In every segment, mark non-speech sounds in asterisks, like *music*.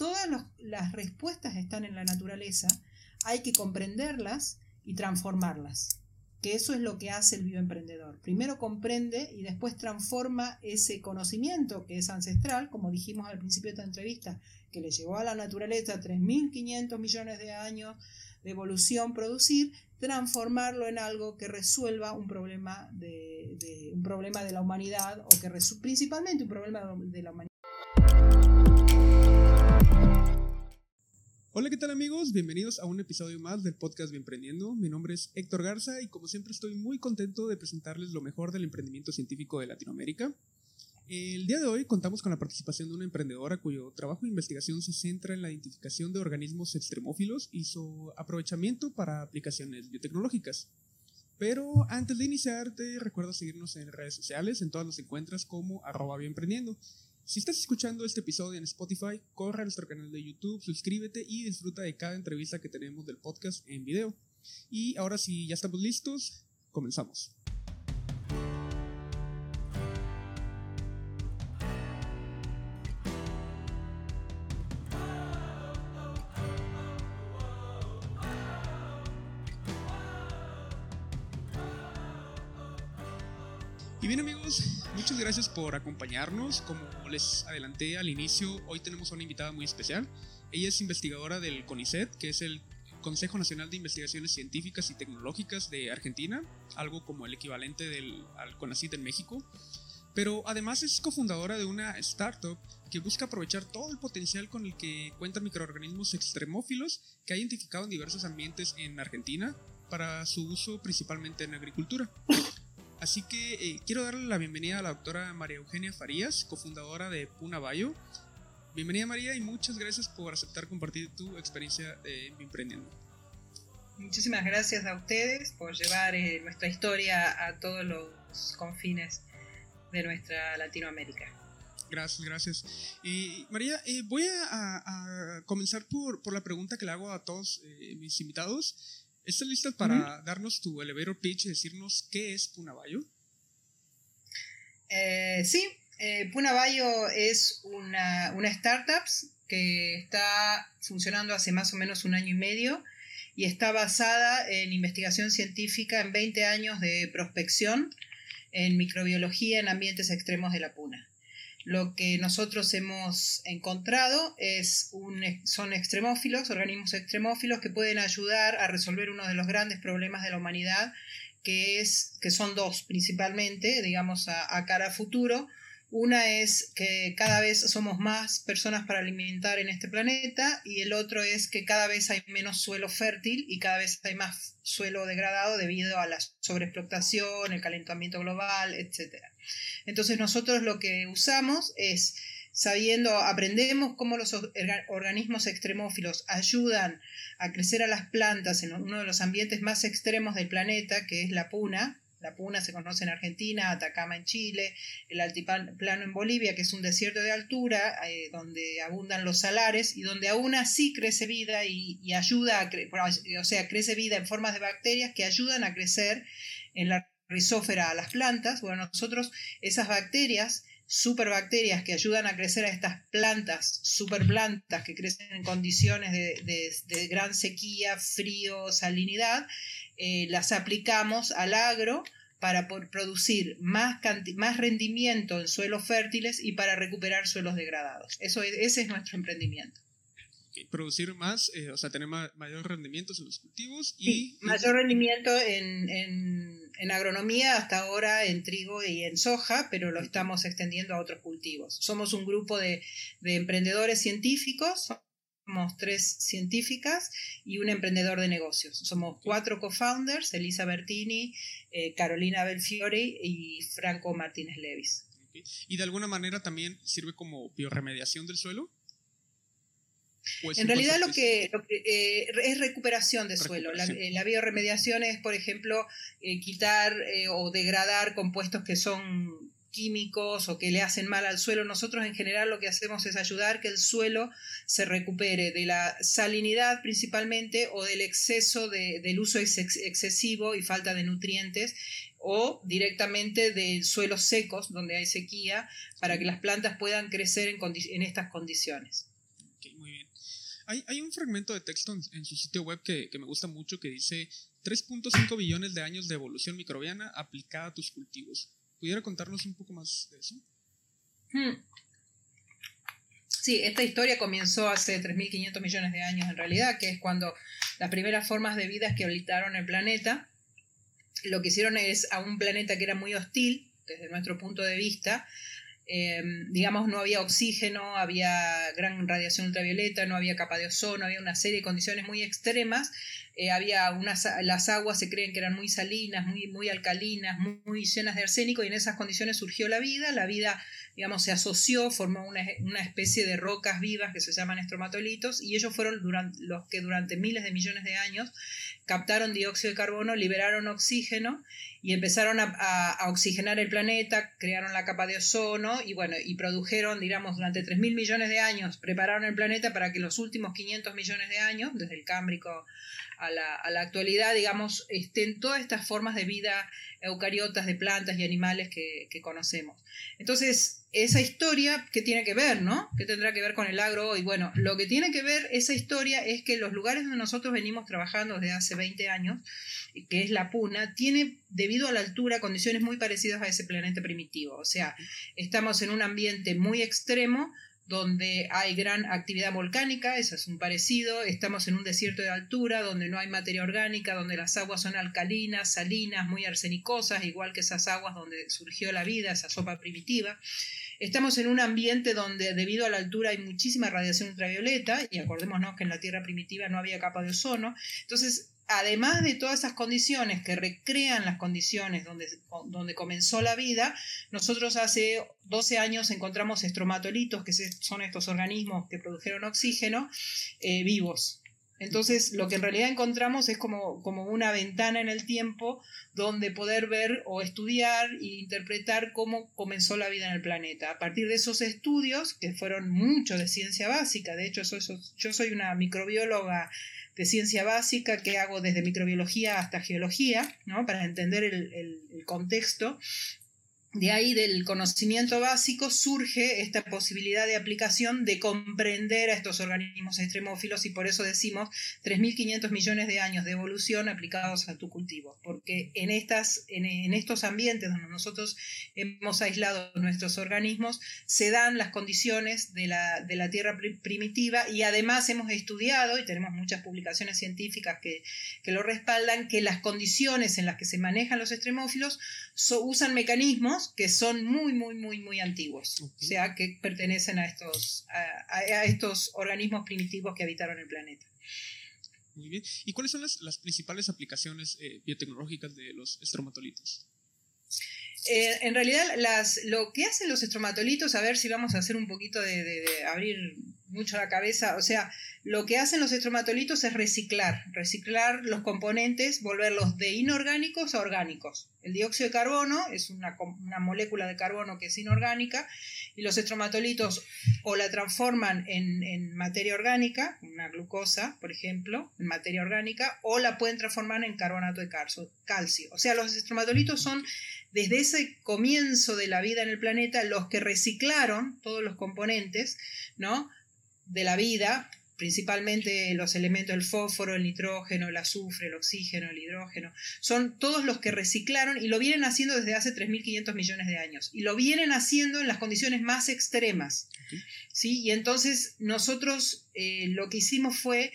todas las respuestas están en la naturaleza, hay que comprenderlas y transformarlas que eso es lo que hace el bioemprendedor. Primero comprende y después transforma ese conocimiento que es ancestral, como dijimos al principio de esta entrevista, que le llevó a la naturaleza 3.500 millones de años de evolución producir, transformarlo en algo que resuelva un problema de, un problema de la humanidad o que principalmente un problema de la humanidad. Hola, ¿qué tal amigos? Bienvenidos a un episodio más del podcast Bienprendiendo. Mi nombre es Héctor Garza y como siempre estoy muy contento de presentarles lo mejor del emprendimiento científico de Latinoamérica. El día de hoy contamos con la participación de una emprendedora cuyo trabajo de investigación se centra en la identificación de organismos extremófilos y su aprovechamiento para aplicaciones biotecnológicas. Pero antes de iniciar, te recuerdo seguirnos en redes sociales, en todas nos encuentras como arroba bienprendiendo. Si estás escuchando este episodio en Spotify, corre a nuestro canal de YouTube, suscríbete y disfruta de cada entrevista que tenemos del podcast en video. Y ahora sí, ya estamos listos, comenzamos. Gracias por acompañarnos. Como les adelanté al inicio, hoy tenemos una invitada muy especial. Ella es investigadora del CONICET, que es el Consejo Nacional de Investigaciones Científicas y Tecnológicas de Argentina, algo como el equivalente del, al CONACYT en México. Pero además es cofundadora de una startup que busca aprovechar todo el potencial con el que cuentan microorganismos extremófilos que ha identificado en diversos ambientes en Argentina para su uso principalmente en agricultura. Así que eh, quiero darle la bienvenida a la doctora María Eugenia Farías, cofundadora de Puna Bayo. Bienvenida María y muchas gracias por aceptar compartir tu experiencia de emprendiendo. Muchísimas gracias a ustedes por llevar eh, nuestra historia a todos los confines de nuestra Latinoamérica. Gracias, gracias. Y María, eh, voy a, comenzar por, por, la pregunta que le hago a todos mis invitados. ¿Estás lista para darnos tu elevator pitch y decirnos qué es Punabayo? Eh, sí, eh, Punabayo es una, una startup que está funcionando hace más o menos un año y medio y está basada en investigación científica en 20 años de prospección en microbiología en ambientes extremos de la puna. Lo que nosotros hemos encontrado es un, son extremófilos, organismos extremófilos que pueden ayudar a resolver uno de los grandes problemas de la humanidad, que, es, que son dos principalmente, digamos, a, cara a futuro. Una es que cada vez somos más personas para alimentar en este planeta y el otro es que cada vez hay menos suelo fértil y cada vez hay más suelo degradado debido a la sobreexplotación, el calentamiento global, etc. Entonces nosotros lo que usamos es sabiendo, aprendemos cómo los organismos extremófilos ayudan a crecer a las plantas en uno de los ambientes más extremos del planeta, que es la puna, la Puna se conoce en Argentina, Atacama en Chile, el altiplano en Bolivia, que es un desierto de altura, eh, donde abundan los salares y donde aún así crece vida y, ayuda, a o sea, crece vida en formas de bacterias que ayudan a crecer en la rizófera a las plantas. Bueno, nosotros esas bacterias superbacterias que ayudan a crecer a estas plantas, superplantas que crecen en condiciones de, gran sequía, frío, salinidad, eh, las aplicamos al agro para producir más, más rendimiento en suelos fértiles y para recuperar suelos degradados. Eso ese es nuestro emprendimiento. producir más, eh, o sea, tener mayor rendimiento en los cultivos y... mayor rendimiento en en agronomía hasta ahora en trigo y en soja, pero lo estamos extendiendo a otros cultivos. Somos un grupo de, emprendedores científicos, somos tres científicas y un emprendedor de negocios. Somos cuatro co-founders, Elisa Bertini, eh, Carolina Belfiore y Franco Martínez Levis. ¿Y de alguna manera también sirve como bioremediación del suelo? En realidad lo que, eh, es recuperación de suelo. Eh, la, bioremediación es, por ejemplo, eh, quitar o degradar compuestos que son químicos o que le hacen mal al suelo. Nosotros en general lo que hacemos es ayudar que el suelo se recupere de la salinidad principalmente o del exceso de, del uso excesivo y falta de nutrientes o directamente de suelos secos donde hay sequía para que las plantas puedan crecer en, en estas condiciones. Bien. Hay, un fragmento de texto en, su sitio web que, me gusta mucho que dice 3.5 billones de años de evolución microbiana aplicada a tus cultivos. ¿Pudiera contarnos un poco más de eso? Hmm. Sí, esta historia comenzó hace 3.500 millones de años en realidad, que es cuando las primeras formas de vida que habitaron el planeta, lo que hicieron es a un planeta que era muy hostil, desde nuestro punto de vista, em, digamos, no había oxígeno, había gran radiación ultravioleta, no había capa de ozono, había una serie de condiciones muy extremas, eh, había unas, las aguas se creen que eran muy salinas, muy, muy alcalinas, muy, llenas de arsénico, y en esas condiciones surgió la vida, la vida digamos, se asoció, formó una, especie de rocas vivas que se llaman estromatolitos, y ellos fueron durante, los que durante miles de millones de años captaron dióxido de carbono, liberaron oxígeno y empezaron a, oxigenar el planeta, crearon la capa de ozono y bueno, y produjeron, digamos, durante 3.000 millones de años, prepararon el planeta para que los últimos 500 millones de años, desde el Cámbrico a la, actualidad, digamos, estén todas estas formas de vida eucariotas de plantas y animales que, conocemos. Entonces, esa historia, ¿qué tiene que ver, no? ¿Qué tendrá que ver con el agro hoy? Bueno, lo que tiene que ver esa historia es que los lugares donde nosotros venimos trabajando desde hace 20 años, que es la Puna, tiene, debido a la altura, condiciones muy parecidas a ese planeta primitivo. O sea, estamos en un ambiente muy extremo, donde hay gran actividad volcánica, eso es un parecido, estamos en un desierto de altura, donde no hay materia orgánica, donde las aguas son alcalinas, salinas, muy arsenicosas, igual que esas aguas donde surgió la vida, esa sopa primitiva. Estamos en un ambiente donde debido a la altura hay muchísima radiación ultravioleta, y acordémonos que en la Tierra primitiva no había capa de ozono, entonces además de todas esas condiciones que recrean las condiciones donde, donde comenzó la vida, nosotros hace 12 años encontramos estromatolitos, que son estos organismos que produjeron oxígeno, eh, vivos. Entonces, lo que en realidad encontramos es como, como una ventana en el tiempo donde poder ver o estudiar e interpretar cómo comenzó la vida en el planeta. A partir de esos estudios, que fueron mucho de ciencia básica, de hecho, yo soy una microbióloga de ciencia básica que hago desde microbiología hasta geología, ¿no? para entender el, el contexto de ahí del conocimiento básico surge esta posibilidad de aplicación de comprender a estos organismos extremófilos y por eso decimos 3.500 millones de años de evolución aplicados a tu cultivo, porque en, estas, en, estos ambientes donde nosotros hemos aislado nuestros organismos se dan las condiciones de la, de la tierra primitiva y además hemos estudiado, y tenemos muchas publicaciones científicas que, que lo respaldan, que las condiciones en las que se manejan los extremófilos usan mecanismos que son muy, muy, muy, muy antiguos, o sea, que pertenecen a estos, a, estos organismos primitivos que habitaron el planeta. Muy bien. ¿Y cuáles son las, principales aplicaciones eh, biotecnológicas de los estromatolitos? Eh, en realidad, las, lo que hacen los estromatolitos, a ver si vamos a hacer un poquito de abrir mucho la cabeza, o sea, lo que hacen los estromatolitos es reciclar, reciclar los componentes, volverlos de inorgánicos a orgánicos. El dióxido de carbono es una, molécula de carbono que es inorgánica y los estromatolitos o la transforman en, materia orgánica, una glucosa, por ejemplo, en materia orgánica, o la pueden transformar en carbonato de calcio. O sea, los estromatolitos son desde ese comienzo de la vida en el planeta los que reciclaron todos los componentes, ¿no? De la vida principalmente los elementos del fósforo, el nitrógeno, el azufre, el oxígeno, el hidrógeno, son todos los que reciclaron y lo vienen haciendo desde hace 3.500 millones de años. Y lo vienen haciendo en las condiciones más extremas. ¿sí? Y entonces nosotros eh, lo que hicimos fue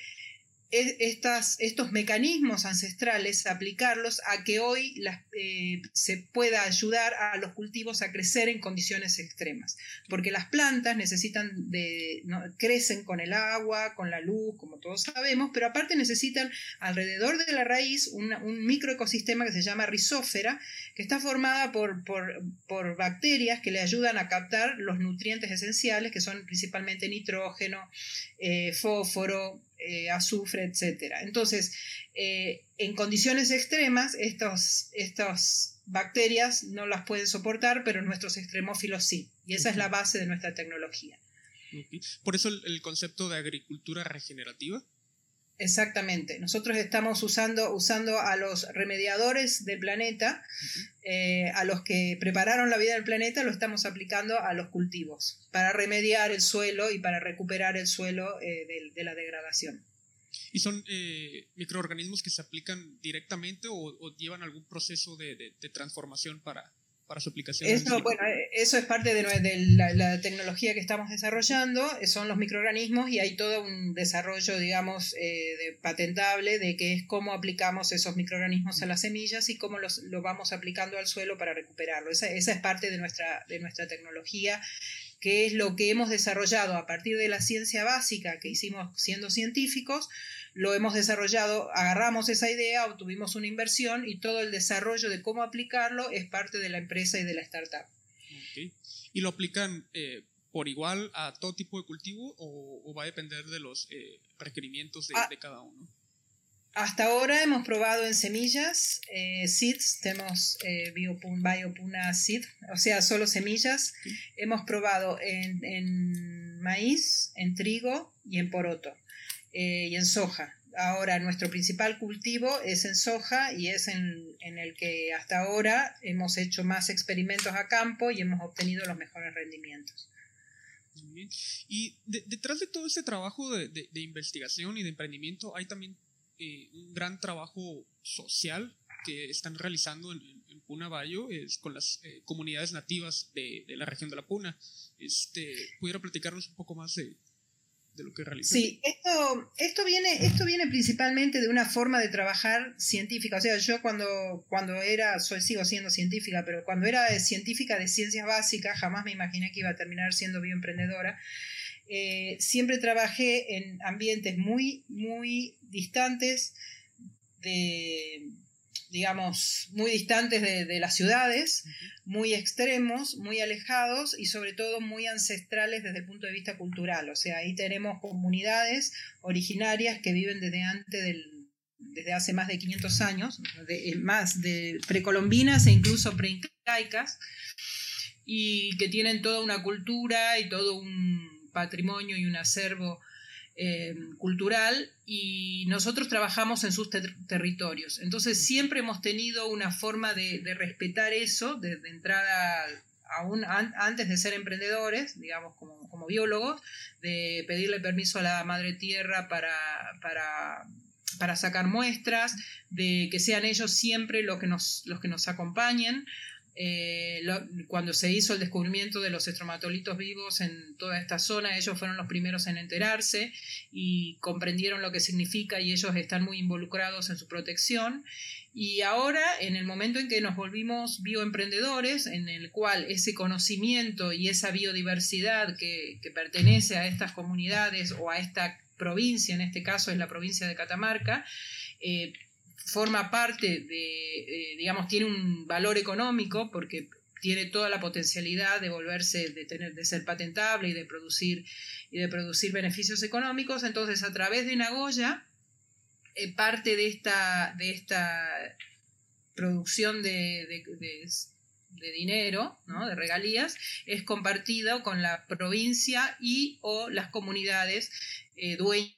estas, estos mecanismos ancestrales, aplicarlos a que hoy eh, se pueda ayudar a los cultivos a crecer en condiciones extremas. Porque las plantas necesitan de, crecen con el agua, con la luz, como todos sabemos, pero aparte necesitan alrededor de la raíz un microecosistema que se llama rizófera, que está formada por, por, bacterias que le ayudan a captar los nutrientes esenciales, que son principalmente nitrógeno, eh, fósforo, eh, azufre, etc. Entonces, eh, en condiciones extremas, estas bacterias no las pueden soportar, pero nuestros extremófilos sí. Y esa es la base de nuestra tecnología. Por eso el, concepto de agricultura regenerativa. Exactamente. Nosotros estamos usando, usando a los remediadores del planeta, eh, a los que prepararon la vida del planeta, lo estamos aplicando a los cultivos, para remediar el suelo y para recuperar el suelo eh, de, la degradación. ¿Y son eh, microorganismos que se aplican directamente o, llevan algún proceso de transformación para, para su aplicación. Eso, bueno, eh, eso es parte de, la, tecnología que estamos desarrollando, eh, son los microorganismos y hay todo un desarrollo, digamos, eh, de, patentable de que es cómo aplicamos esos microorganismos a las semillas y cómo los, lo vamos aplicando al suelo para recuperarlo. Esa, esa es parte de nuestra, de nuestra tecnología que es lo que hemos desarrollado a partir de la ciencia básica que hicimos siendo científicos, lo hemos desarrollado, agarramos esa idea, obtuvimos una inversión y todo el desarrollo de cómo aplicarlo es parte de la empresa y de la startup. ¿Y lo aplican eh, por igual a todo tipo de cultivo o, va a depender de los eh, requerimientos de, ah. de, cada uno? Hasta ahora hemos probado en semillas, eh, seeds, tenemos Biopuna Seed, o sea, solo semillas. Hemos probado en, en, maíz, en trigo y en poroto. Eh, y en soja. Ahora nuestro principal cultivo es en soja y es en, el que hasta ahora hemos hecho más experimentos a campo y hemos obtenido los mejores rendimientos. Y detrás de todo este trabajo de, investigación y de emprendimiento hay también eh, un gran trabajo social que están realizando en, en Puna Bayo es con las eh, comunidades nativas de, la región de la Puna. Este, ¿Pudiera platicarnos un poco más de, de lo que Sí, esto, esto, viene, esto viene principalmente de una forma de trabajar científica. O sea, yo cuando, cuando era, soy, sigo siendo científica, pero cuando era científica de ciencias básicas, jamás me imaginé que iba a terminar siendo bioemprendedora. Eh, siempre trabajé en ambientes muy, muy distantes de digamos, muy distantes de, las ciudades, muy extremos, muy alejados y sobre todo muy ancestrales desde el punto de vista cultural. O sea, ahí tenemos comunidades originarias que viven desde antes del desde hace más de 500 años, de, más de precolombinas e incluso preincaicas, y que tienen toda una cultura y todo un patrimonio y un acervo eh, cultural y nosotros trabajamos en sus territorios. Entonces siempre hemos tenido una forma de, respetar eso, de, entrada aún antes de ser emprendedores, digamos como, como, biólogos, de pedirle permiso a la madre tierra para, para, para sacar muestras, de que sean ellos siempre los que nos, los que nos acompañen. Eh, cuando se hizo el descubrimiento de los estromatolitos vivos en toda esta zona, ellos fueron los primeros en enterarse y comprendieron lo que significa y ellos están muy involucrados en su protección. Y ahora, en el momento en que nos volvimos bioemprendedores, en el cual ese conocimiento y esa biodiversidad que, pertenece a estas comunidades o a esta provincia, en este caso es la provincia de Catamarca, eh, forma parte de, eh, digamos, tiene un valor económico porque tiene toda la potencialidad de volverse, de tener, de ser patentable y de producir, y de producir beneficios económicos. Entonces, a través de Nagoya, eh, parte de esta, de esta producción de, de, dinero, ¿no? de regalías, es compartida con la provincia y o las comunidades eh, dueñas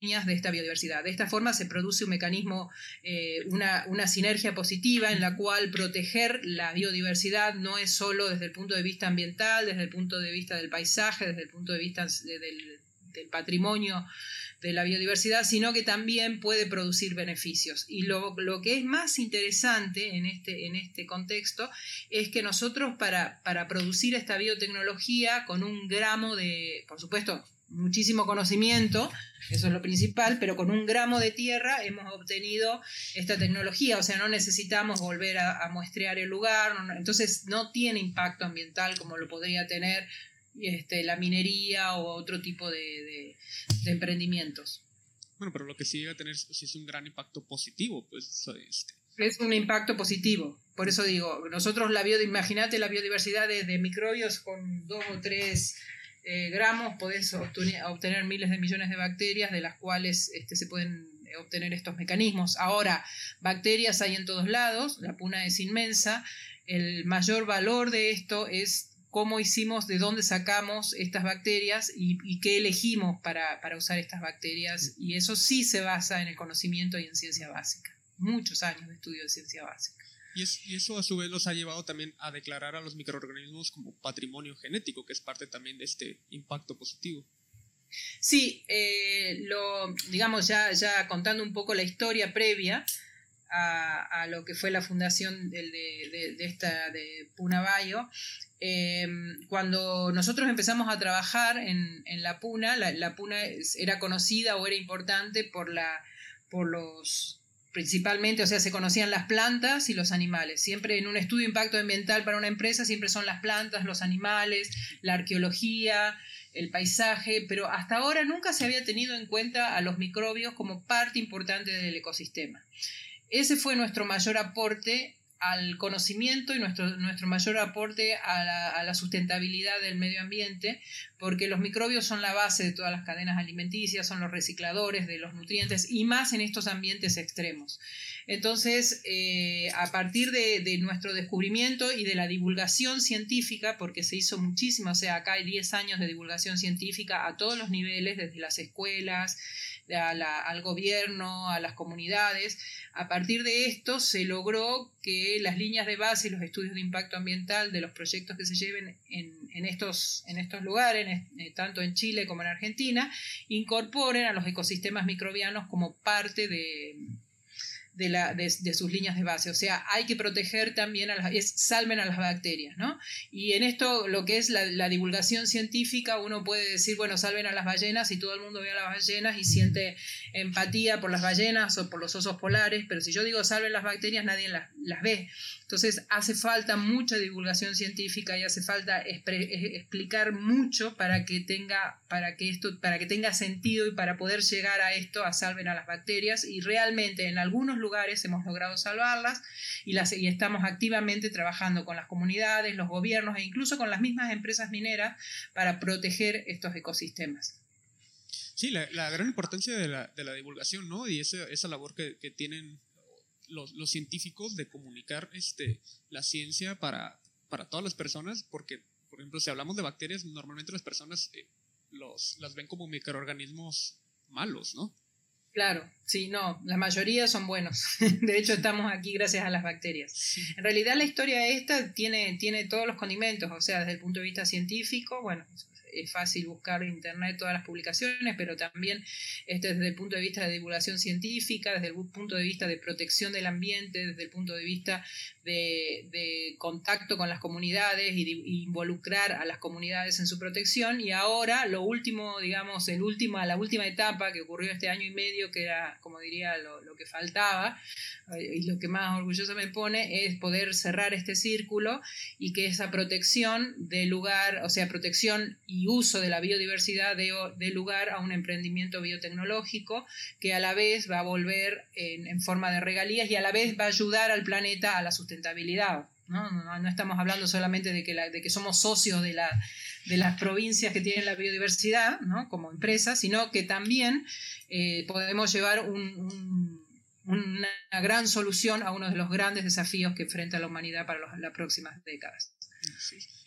de esta biodiversidad. De esta forma se produce un mecanismo, eh, una, sinergia positiva en la cual proteger la biodiversidad no es solo desde el punto de vista ambiental, desde el punto de vista del paisaje, desde el punto de vista del, patrimonio de la biodiversidad, sino que también puede producir beneficios. Y lo, que es más interesante en este, en este contexto es que nosotros para, para producir esta biotecnología con un gramo de, por supuesto, muchísimo conocimiento, eso es lo principal, pero con un gramo de tierra hemos obtenido esta tecnología, o sea, no necesitamos volver a, muestrear el lugar, entonces no tiene impacto ambiental como lo podría tener este, la minería o otro tipo de, emprendimientos. Bueno, pero lo que sí llega a tener es un gran impacto positivo, pues este. Es un impacto positivo. Por eso digo, nosotros la imagínate la biodiversidad de, de microbios con dos o tres eh, gramos podés obtener, miles de millones de bacterias de las cuales este, se pueden obtener estos mecanismos. Ahora, bacterias hay en todos lados, la puna es inmensa, el mayor valor de esto es cómo hicimos, de dónde sacamos estas bacterias y, qué elegimos para, para, usar estas bacterias. Y eso sí se basa en el conocimiento y en ciencia básica. Muchos años de estudio de ciencia básica. Y, eso a su vez los ha llevado también a declarar a los microorganismos como patrimonio genético, que es parte también de este impacto positivo. Sí, eh, lo, digamos, ya, ya contando un poco la historia previa a, lo que fue la fundación de, de, esta de Punabayo, eh, cuando nosotros empezamos a trabajar en, en la Puna, la, la, Puna era conocida o era importante por, la, por los principalmente, o sea, se conocían las plantas y los animales. Siempre en un estudio de impacto ambiental para una empresa siempre son las plantas, los animales, la arqueología, el paisaje, pero hasta ahora nunca se había tenido en cuenta a los microbios como parte importante del ecosistema. Ese fue nuestro mayor aporte al conocimiento y nuestro, nuestro mayor aporte a la, a la, sustentabilidad del medio ambiente, porque los microbios son la base de todas las cadenas alimenticias, son los recicladores de los nutrientes y más en estos ambientes extremos. Entonces, eh, a partir de, de, nuestro descubrimiento y de la divulgación científica, porque se hizo muchísimo, o sea, acá hay 10 años de divulgación científica a todos los niveles, desde las escuelas, al gobierno, a las comunidades. A partir de esto se logró que las líneas de base y los estudios de impacto ambiental de los proyectos que se lleven en, estos, en estos lugares, eh, tanto en Chile como en Argentina, incorporen a los ecosistemas microbianos como parte de, de, la, de, sus líneas de base. O sea, hay que proteger también a las, salven a las bacterias, ¿no? Y en esto, lo que es la, divulgación científica, uno puede decir, bueno, salven a las ballenas y todo el mundo ve a las ballenas y siente empatía por las ballenas o por los osos polares, pero si yo digo salven las bacterias, nadie las, las ve. Entonces hace falta mucha divulgación científica y hace falta explicar mucho para que tenga, para que esto, para que tenga sentido y para poder llegar a esto, a salven a las bacterias. Y realmente en algunos lugares hemos logrado salvarlas y, las, y estamos activamente trabajando con las comunidades, los gobiernos e incluso con las mismas empresas mineras para proteger estos ecosistemas. Sí, la, gran importancia de la, de la, divulgación, ¿no? Y esa, esa labor que, que tienen los, los, científicos de comunicar este, la ciencia para, para todas las personas, porque, por ejemplo, si hablamos de bacterias, normalmente las personas eh, los, las ven como microorganismos malos, ¿no? Claro, sí, no, la mayoría son buenos. *laughs* De hecho, estamos aquí gracias a las bacterias. En realidad, la historia esta tiene, tiene todos los condimentos, o sea, desde el punto de vista científico, bueno, es fácil buscar en internet todas las publicaciones, pero también este, desde el punto de vista de divulgación científica, desde el punto de vista de protección del ambiente, desde el punto de vista de, contacto con las comunidades y involucrar a las comunidades en su protección. Y ahora, lo último, digamos, el último, la última etapa que ocurrió este año y medio, que era, como diría, lo, lo que faltaba, y lo que más orgulloso me pone es poder cerrar este círculo y que esa protección de lugar, o sea, protección y uso de la biodiversidad de, lugar a un emprendimiento biotecnológico que a la vez va a volver en, forma de regalías y a la vez va a ayudar al planeta a la sustentabilidad. No, no, estamos hablando solamente de que, la, de que somos socios de, la, de las provincias que tienen la biodiversidad ¿no? como empresa, sino que también eh, podemos llevar un una gran solución a uno de los grandes desafíos que enfrenta la humanidad para las próximas décadas.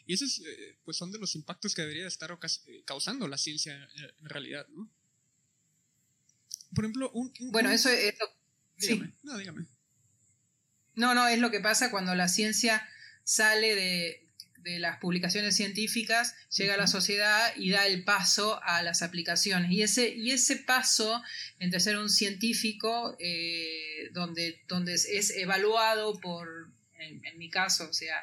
Y esos eh, pues son de los impactos que debería estar eh, causando la ciencia en realidad, ¿no? Por ejemplo, un... bueno, eso es... sí. No, dígame. No, no, es lo que pasa cuando la ciencia sale de, de las publicaciones científicas llega a la sociedad y da el paso a las aplicaciones. Y ese, y ese paso entre ser un científico, eh, donde, donde es evaluado por, en, mi caso, o sea,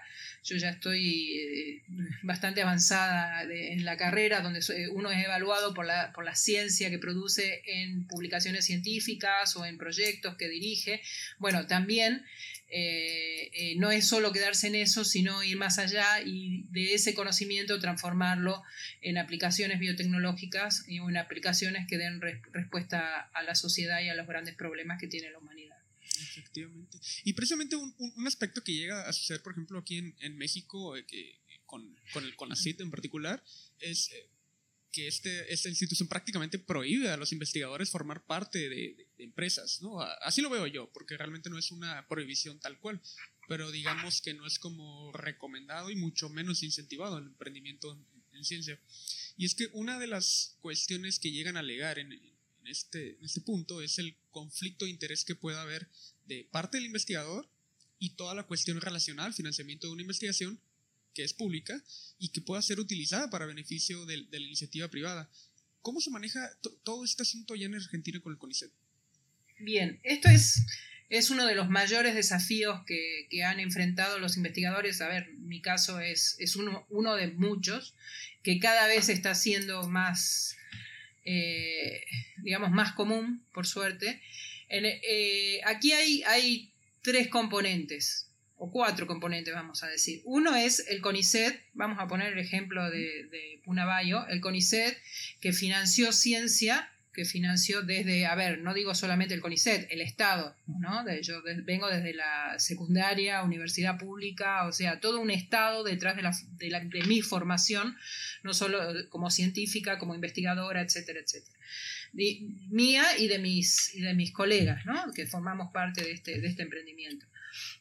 yo ya estoy eh, bastante avanzada en la carrera, donde uno es evaluado por la, por la ciencia que produce en publicaciones científicas o en proyectos que dirige. Bueno, también eh, eh, no es solo quedarse en eso, sino ir más allá y de ese conocimiento transformarlo en aplicaciones biotecnológicas y en aplicaciones que den respuesta a la sociedad y a los grandes problemas que tiene la humanidad. Efectivamente. Y precisamente un, un, aspecto que llega a suceder, por ejemplo, aquí en, en México, eh, que, con, con el CONACYT en particular, es que este, esta institución prácticamente prohíbe a los investigadores formar parte de, empresas, ¿no? Así lo veo yo, porque realmente no es una prohibición tal cual, pero digamos que no es como recomendado y mucho menos incentivado el emprendimiento en, ciencia. Y es que una de las cuestiones que llegan a alegar en, este, en este punto es el conflicto de interés que pueda haber de parte del investigador y toda la cuestión relacionada al financiamiento de una investigación que es pública y que pueda ser utilizada para beneficio de, la iniciativa privada. ¿Cómo se maneja todo este asunto ya en Argentina con el CONICET? Bien, esto es, es uno de los mayores desafíos que, han enfrentado los investigadores. A ver, mi caso es, es uno, uno de muchos que cada vez está siendo más, eh, digamos, más común, por suerte. Eh, aquí hay, tres componentes, o cuatro componentes, vamos a decir. Uno es el CONICET, vamos a poner el ejemplo de, de Punabayo, el CONICET que financió ciencia que financió desde, a ver, no digo solamente el CONICET, el Estado, ¿no? yo vengo desde la secundaria, universidad pública, o sea, todo un Estado detrás de, la, de, mi formación, no solo como científica, como investigadora, etcétera, etcétera. Mía y de mis, y de mis colegas, ¿no? Que formamos parte de este, de este emprendimiento.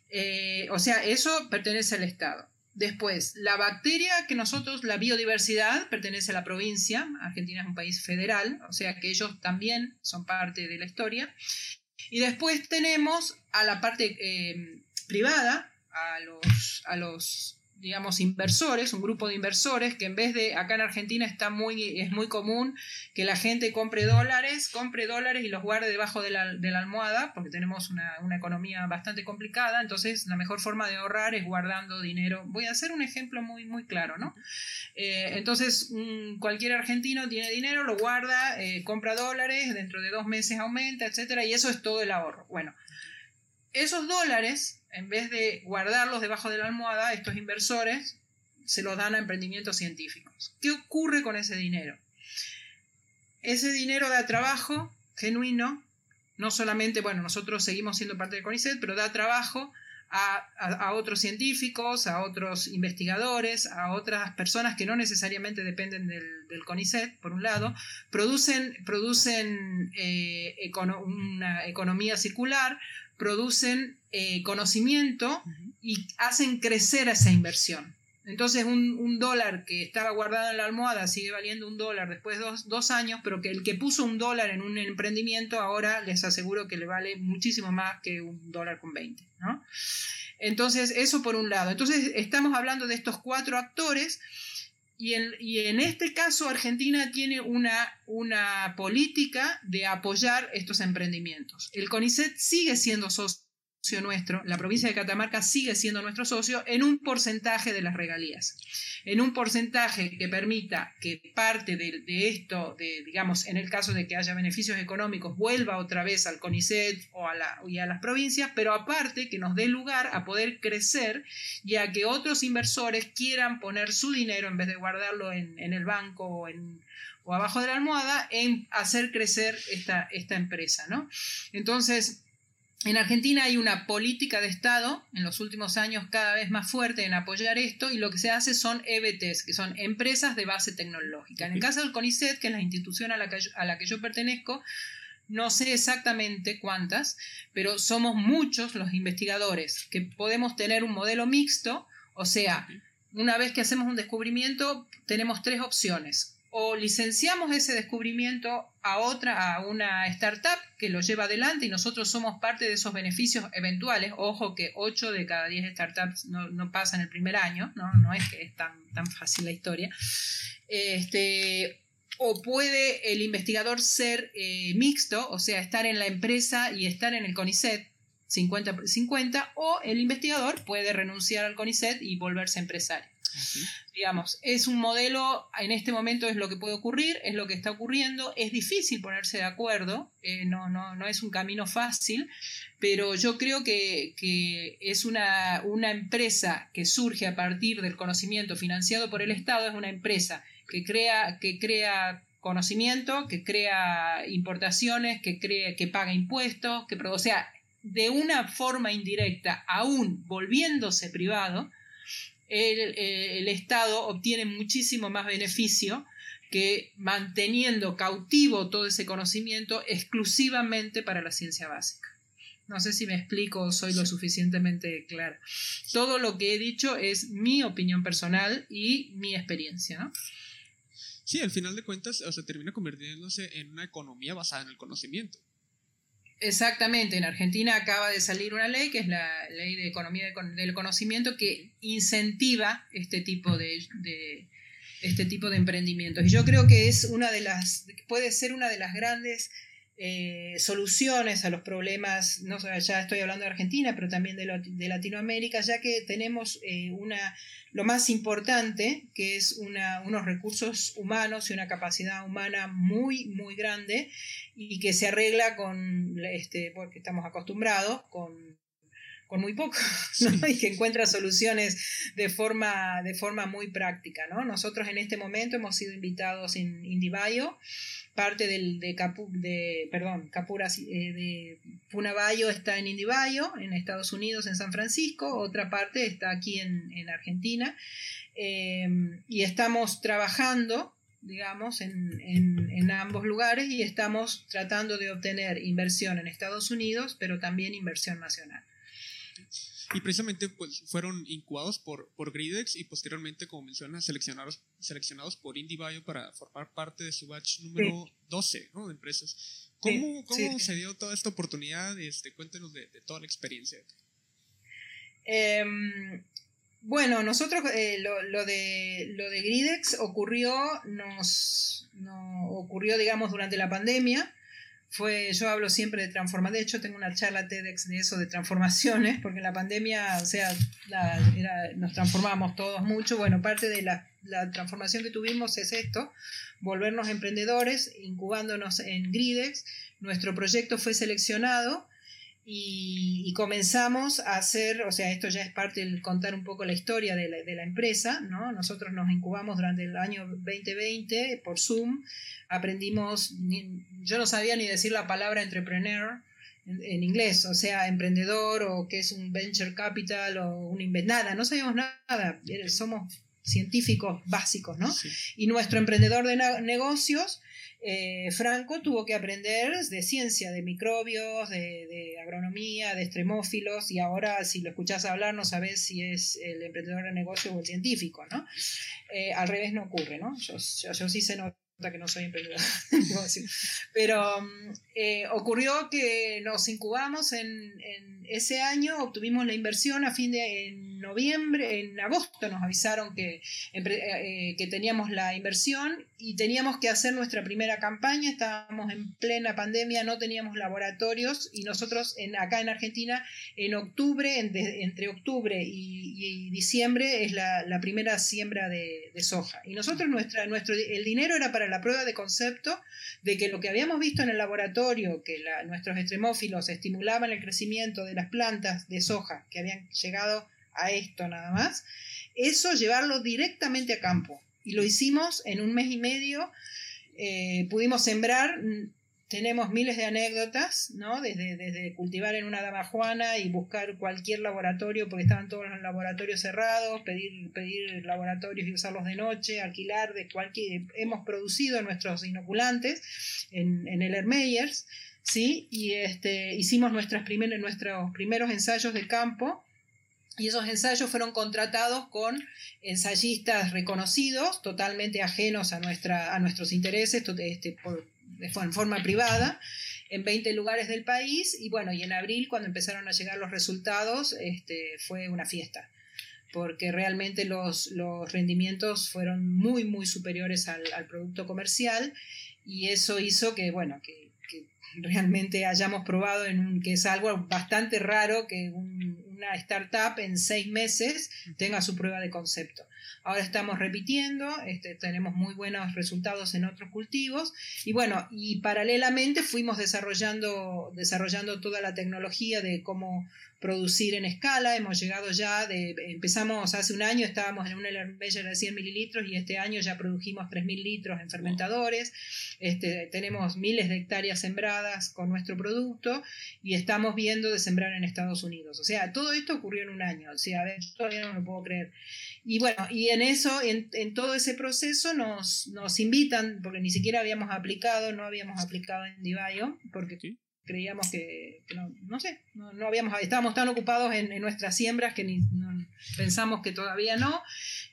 Eh, o sea, eso pertenece al Estado. Después, la bacteria que nosotros, la biodiversidad, pertenece a la provincia. Argentina es un país federal, o sea que ellos también son parte de la historia. Y después tenemos a la parte eh, privada, a los, a los digamos, inversores, un grupo de inversores que en vez de, acá en Argentina está muy, es muy común que la gente compre dólares, compre dólares y los guarde debajo de la, de la almohada, porque tenemos una, una, economía bastante complicada, entonces la mejor forma de ahorrar es guardando dinero. Voy a hacer un ejemplo muy, muy claro, ¿no? Eh, entonces, cualquier argentino tiene dinero, lo guarda, eh, compra dólares, dentro de dos meses aumenta, etcétera, y eso es todo el ahorro. Bueno, esos dólares en vez de guardarlos debajo de la almohada, estos inversores se los dan a emprendimientos científicos. ¿Qué ocurre con ese dinero? Ese dinero da trabajo genuino, no solamente, bueno, nosotros seguimos siendo parte del CONICET, pero da trabajo a, otros científicos, a otros investigadores, a otras personas que no necesariamente dependen del, CONICET, por un lado, producen, producen eh, una economía circular, producen eh, conocimiento y hacen crecer esa inversión. Entonces un, dólar que estaba guardado en la almohada sigue valiendo un dólar después de dos, años, pero que el que puso un dólar en un emprendimiento ahora les aseguro que le vale muchísimo más que un dólar con 20. Entonces eso por un lado. Entonces estamos hablando de estos cuatro actores y en, este caso Argentina tiene una, una política de apoyar estos emprendimientos. El CONICET sigue siendo socio nuestro, la provincia de Catamarca sigue siendo nuestro socio en un porcentaje de las regalías, en un porcentaje que permita que parte de, esto, de, digamos, en el caso de que haya beneficios económicos, vuelva otra vez al CONICET o a, la, y a las provincias, pero aparte que nos dé lugar a poder crecer y a que otros inversores quieran poner su dinero en vez de guardarlo en, el banco o o abajo de la almohada en hacer crecer esta, esta empresa, ¿no? Entonces, en Argentina hay una política de Estado en los últimos años cada vez más fuerte en apoyar esto y lo que se hace son EBTs, que son empresas de base tecnológica. En el caso del CONICET, que es la institución a la que yo, a la que yo pertenezco, no sé exactamente cuántas, pero somos muchos los investigadores que podemos tener un modelo mixto, o sea, una vez que hacemos un descubrimiento, tenemos tres opciones o licenciamos ese descubrimiento a otra, a una startup que lo lleva adelante y nosotros somos parte de esos beneficios eventuales. Ojo que 8 de cada 10 startups no, no pasan el primer año, ¿no? no es que es tan, tan fácil la historia. Este, o puede el investigador ser eh, mixto, o sea, estar en la empresa y estar en el CONICET 50-50, o el investigador puede renunciar al CONICET y volverse empresario. Digamos, es un modelo, en este momento es lo que puede ocurrir, es lo que está ocurriendo, es difícil ponerse de acuerdo, eh, no, no, no, es un camino fácil, pero yo creo que, es una, una, empresa que surge a partir del conocimiento financiado por el Estado, es una empresa que crea, que crea conocimiento, que crea importaciones, que, crea, que paga impuestos, que, o sea, de una forma indirecta, aún volviéndose privado, eh, el, Estado obtiene muchísimo más beneficio que manteniendo cautivo todo ese conocimiento exclusivamente para la ciencia básica. No sé si me explico o soy lo suficientemente clara. Todo lo que he dicho es mi opinión personal y mi experiencia, ¿no? Sí, al final de cuentas, o sea, termina convirtiéndose en una economía basada en el conocimiento. Exactamente, en Argentina acaba de salir una ley, que es la ley de economía del conocimiento, que incentiva este tipo de, de, este tipo de emprendimientos. Y yo creo que es una de las, puede ser una de las grandes eh, soluciones a los problemas, no ya estoy hablando de Argentina, pero también de, de Latinoamérica, ya que tenemos eh, una, lo más importante, que es una, unos recursos humanos y una capacidad humana muy, muy grande y que se arregla con, este, porque estamos acostumbrados, con con muy poco, *laughs* Y que encuentra soluciones de forma, de forma muy práctica, ¿no? Nosotros en este momento hemos sido invitados en Indivayo parte del, de, Capu, de, perdón, Capura, eh, de Punabayo está en Indivayo, en Estados Unidos, en San Francisco, otra parte está aquí en, en Argentina, eh, y estamos trabajando digamos, en, en, en, ambos lugares y estamos tratando de obtener inversión en Estados Unidos, pero también inversión nacional. Y precisamente pues, fueron incubados por, por Gridex y posteriormente, como mencionas, seleccionados, seleccionados por IndieBio para formar parte de su batch número 12 ¿no? de empresas. ¿Cómo, cómo se dio toda esta oportunidad? Este, cuéntenos de, toda la experiencia. Em, bueno, nosotros eh, lo, lo, de, lo de Gridex ocurrió, nos, no, ocurrió, digamos, durante la pandemia fue, yo hablo siempre de transformación, de hecho tengo una charla TEDx de eso, de transformaciones, porque en la pandemia, o sea, nos transformamos todos mucho, bueno, parte de la, la, transformación que tuvimos es esto, volvernos emprendedores, incubándonos en Gridex, nuestro proyecto fue seleccionado, y, comenzamos a hacer, o sea, esto ya es parte del contar un poco la historia de la, de la, empresa, ¿no? Nosotros nos incubamos durante el año 2020 por Zoom, aprendimos, yo no sabía ni decir la palabra entrepreneur en, inglés, o sea, emprendedor o qué es un venture capital o un nada, no sabíamos nada, somos científicos básicos, ¿no? Y nuestro emprendedor de negocios eh, Franco tuvo que aprender de ciencia, de microbios, de, agronomía, de extremófilos, y ahora si lo escuchas hablar no sabes si es el emprendedor de negocio o el científico, ¿no? Eh, al revés no ocurre, ¿no? Yo, yo, sí se nota que no soy emprendedor de *laughs* negocio. Pero mm, eh, ocurrió que nos incubamos en, ese año, obtuvimos la inversión a fin de en noviembre, en agosto nos avisaron que, eh, que teníamos la inversión y teníamos que hacer nuestra primera campaña, estábamos en plena pandemia, no teníamos laboratorios y nosotros en, acá en Argentina en octubre, entre octubre y, diciembre es la, primera siembra de, soja. Y nosotros nuestra, nuestro, el dinero era para la prueba de concepto de que lo que habíamos visto en el laboratorio que nuestros extremófilos estimulaban el crecimiento de las plantas de soja que habían llegado a esto nada más, eso llevarlo directamente a campo. Y lo hicimos en un mes y medio, eh, pudimos sembrar tenemos miles de anécdotas, ¿no? Desde, desde, cultivar en una dama juana y buscar cualquier laboratorio, porque estaban todos los laboratorios cerrados, pedir, pedir laboratorios y usarlos de noche, alquilar de cualquier... Hemos producido nuestros inoculantes en, en el Hermeyers, ¿sí? Y este, hicimos nuestras primer, nuestros primeros ensayos de campo y esos ensayos fueron contratados con ensayistas reconocidos, totalmente ajenos a, nuestra, a nuestros intereses, este, por, en forma privada en 20 lugares del país y bueno, y en abril cuando empezaron a llegar los resultados este, fue una fiesta porque realmente los, los rendimientos fueron muy muy superiores al, producto comercial y eso hizo que bueno que, realmente hayamos probado en un, que es algo bastante raro que una startup en seis meses tenga su prueba de concepto Ahora estamos repitiendo, este, tenemos muy buenos resultados en otros cultivos. Y bueno, y paralelamente fuimos desarrollando, desarrollando toda la tecnología de cómo producir en escala. Hemos llegado ya de, empezamos hace un año, estábamos en un Measure de 100 mililitros y este año ya produjimos 3.000 litros en fermentadores. Este, tenemos miles de hectáreas sembradas con nuestro producto y estamos viendo de sembrar en Estados Unidos. O sea, todo esto ocurrió en un año. O sea, a ver, todavía no lo puedo creer. Y bueno, y en eso, en, en todo ese proceso nos, nos invitan, porque ni siquiera habíamos aplicado, no habíamos aplicado en Divayo, porque creíamos que, no, sé, no, habíamos, estábamos tan ocupados en, nuestras siembras que ni, pensamos que todavía no.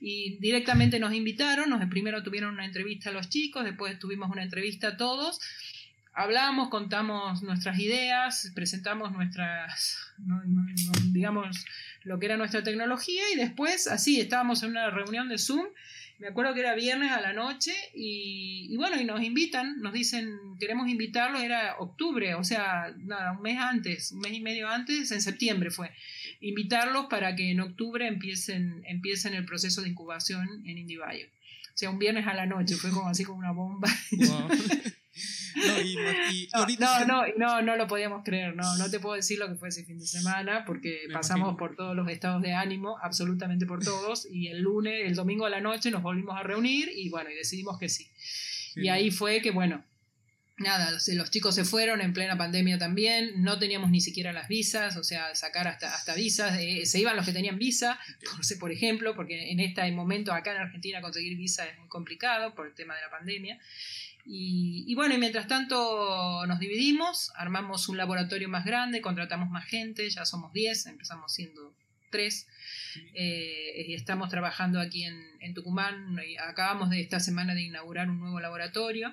Y directamente nos invitaron, nos primero tuvieron una entrevista a los chicos, después tuvimos una entrevista a todos. Hablamos, contamos nuestras ideas, presentamos nuestras, digamos, lo que era nuestra tecnología y después, así, estábamos en una reunión de Zoom me acuerdo que era viernes a la noche y, bueno, y nos invitan, nos dicen, queremos invitarlos, era octubre, o sea, nada, un mes antes, un mes y medio antes, en septiembre fue, invitarlos para que en octubre empiecen, empiecen el proceso de incubación en IndieBio. O sea, un viernes a la noche, fue como así como una bomba. *laughs* No, no, no, no, lo podíamos creer, no, no te puedo decir lo que fue ese fin de semana porque pasamos por todos los estados de ánimo, absolutamente por todos, y el lunes, el domingo a la noche nos volvimos a reunir y bueno, y decidimos que sí. Y ahí fue que, bueno, nada, los, chicos se fueron en plena pandemia también, no teníamos ni siquiera las visas, o sea, sacar hasta, hasta visas, eh, se iban los que tenían visa, por, por ejemplo, porque en este momento acá en Argentina conseguir visa es muy complicado por el tema de la pandemia. Y, bueno, y mientras tanto nos dividimos, armamos un laboratorio más grande, contratamos más gente, ya somos 10, empezamos siendo 3. Eh, y estamos trabajando aquí en, en Tucumán. Acabamos de esta semana de inaugurar un nuevo laboratorio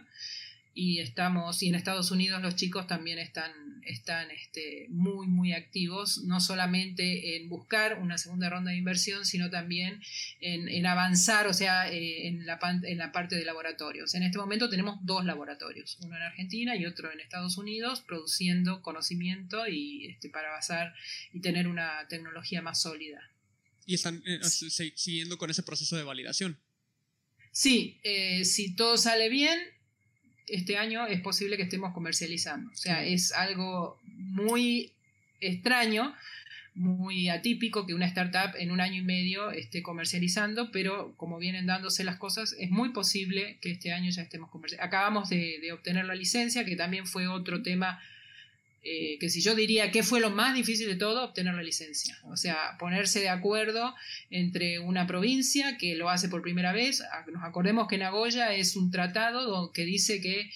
y estamos y en Estados Unidos los chicos también están están este, muy muy activos no solamente en buscar una segunda ronda de inversión sino también en, avanzar o sea eh, en, la, en la parte de laboratorios en este momento tenemos dos laboratorios uno en Argentina y otro en Estados Unidos produciendo conocimiento y este, para basar y tener una tecnología más sólida. Y están eh, siguiendo con ese proceso de validación. Sí eh, si todo sale bien este año es posible que estemos comercializando. O sea, es algo muy extraño, muy atípico que una startup en un año y medio esté comercializando, pero como vienen dándose las cosas, es muy posible que este año ya estemos comercializando. Acabamos de, de obtener la licencia, que también fue otro tema eh, que si yo diría que fue lo más difícil de todo, obtener la licencia. O sea, ponerse de acuerdo entre una provincia que lo hace por primera vez. Nos acordemos que Nagoya es un tratado que dice que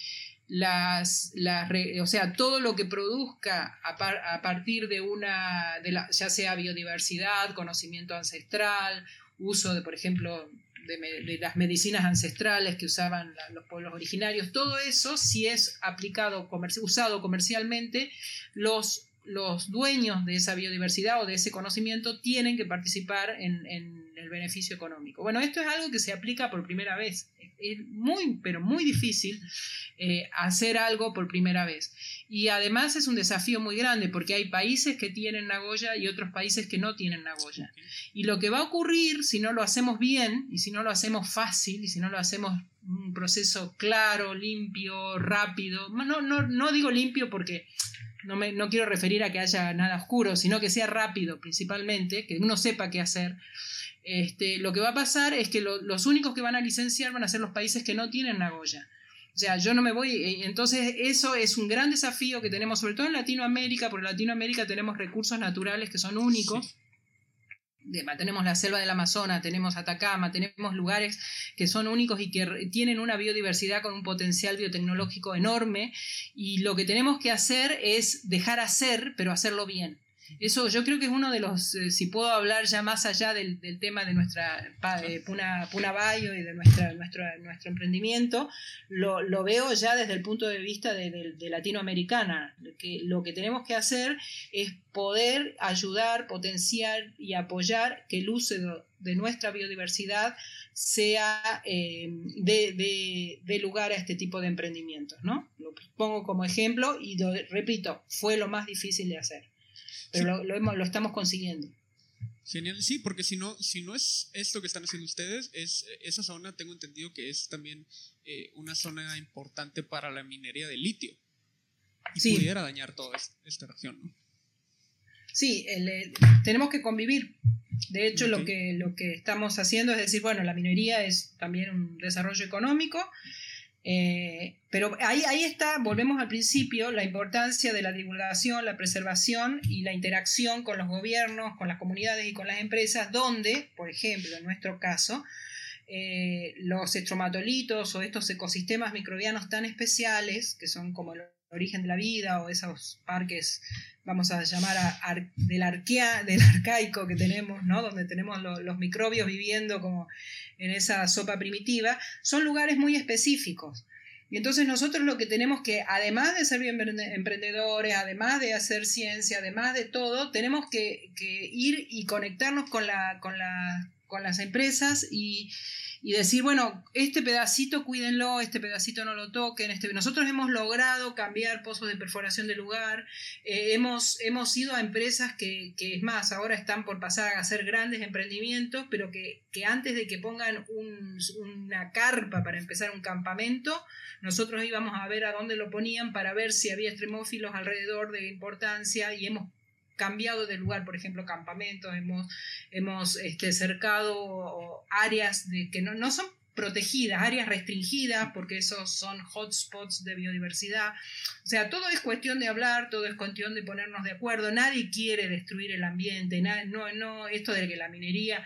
las, las o sea, todo lo que produzca a, partir de una, de la, ya sea biodiversidad, conocimiento ancestral, uso de, por ejemplo, de, las medicinas ancestrales que usaban los pueblos originarios, todo eso, si es aplicado, usado comercialmente, los, los dueños de esa biodiversidad o de ese conocimiento tienen que participar en, en el beneficio económico. Bueno, esto es algo que se aplica por primera vez. Es muy, pero muy difícil eh, hacer algo por primera vez. Y además es un desafío muy grande porque hay países que tienen Nagoya y otros países que no tienen Nagoya. Y lo que va a ocurrir si no lo hacemos bien y si no lo hacemos fácil y si no lo hacemos un proceso claro, limpio, rápido, no, no, no digo limpio porque no, me, no quiero referir a que haya nada oscuro, sino que sea rápido principalmente, que uno sepa qué hacer. Este, lo que va a pasar es que los únicos que van a licenciar van a ser los países que no tienen Nagoya. O sea, yo no me voy, eh, entonces eso es un gran desafío que tenemos, sobre todo en Latinoamérica, porque en Latinoamérica tenemos recursos naturales que son únicos. Tenemos la selva del Amazonas, tenemos Atacama, tenemos lugares que son únicos y que tienen una biodiversidad con un potencial biotecnológico enorme y lo que tenemos que hacer es dejar hacer, pero hacerlo bien. Eso yo creo que es uno de los, eh, si puedo hablar ya más allá del, tema de nuestra eh, Puna, Puna Bio y de nuestra, nuestro, nuestro emprendimiento, lo, veo ya desde el punto de vista de, latinoamericana. Que lo que tenemos que hacer es poder ayudar, potenciar y apoyar que el uso de, nuestra biodiversidad sea eh, de, de, lugar a este tipo de emprendimientos, ¿no? Lo pongo como ejemplo y repito, fue lo más difícil de hacer pero lo, lo, estamos consiguiendo. Genial, sí, porque si no, si no es esto que están haciendo ustedes, es esa zona, tengo entendido que es también eh, una zona importante para la minería de litio. Y pudiera dañar toda esta región, ¿no? Sí, eh, tenemos que convivir. De hecho, lo, que, lo que estamos haciendo es decir, bueno, la minería es también un desarrollo económico, eh, pero ahí, ahí está, volvemos al principio, la importancia de la divulgación, la preservación y la interacción con los gobiernos, con las comunidades y con las empresas, donde, por ejemplo, en nuestro caso, eh, los estromatolitos o estos ecosistemas microbianos tan especiales, que son como los origen de la vida o esos parques, vamos a llamar del, arquea, del arcaico que tenemos, ¿no? donde tenemos los microbios viviendo como en esa sopa primitiva, son lugares muy específicos. Y entonces nosotros lo que tenemos que, además de ser bien emprendedores, además de hacer ciencia, además de todo, tenemos que, ir y conectarnos con, la, con, con las empresas y, y decir, bueno, este pedacito cuídenlo, este pedacito no lo toquen. Este... Nosotros hemos logrado cambiar pozos de perforación de lugar, eh, hemos, hemos ido a empresas que, que, es más, ahora están por pasar a hacer grandes emprendimientos, pero que, que antes de que pongan un, una carpa para empezar un campamento, nosotros íbamos a ver a dónde lo ponían para ver si había extremófilos alrededor de importancia y hemos cambiado de lugar, por ejemplo, campamentos, hemos, hemos este, cercado áreas de, que no, no son protegidas, áreas restringidas, porque esos son hotspots de biodiversidad. O sea, todo es cuestión de hablar, todo es cuestión de ponernos de acuerdo. Nadie quiere destruir el ambiente, no, no, esto de que la minería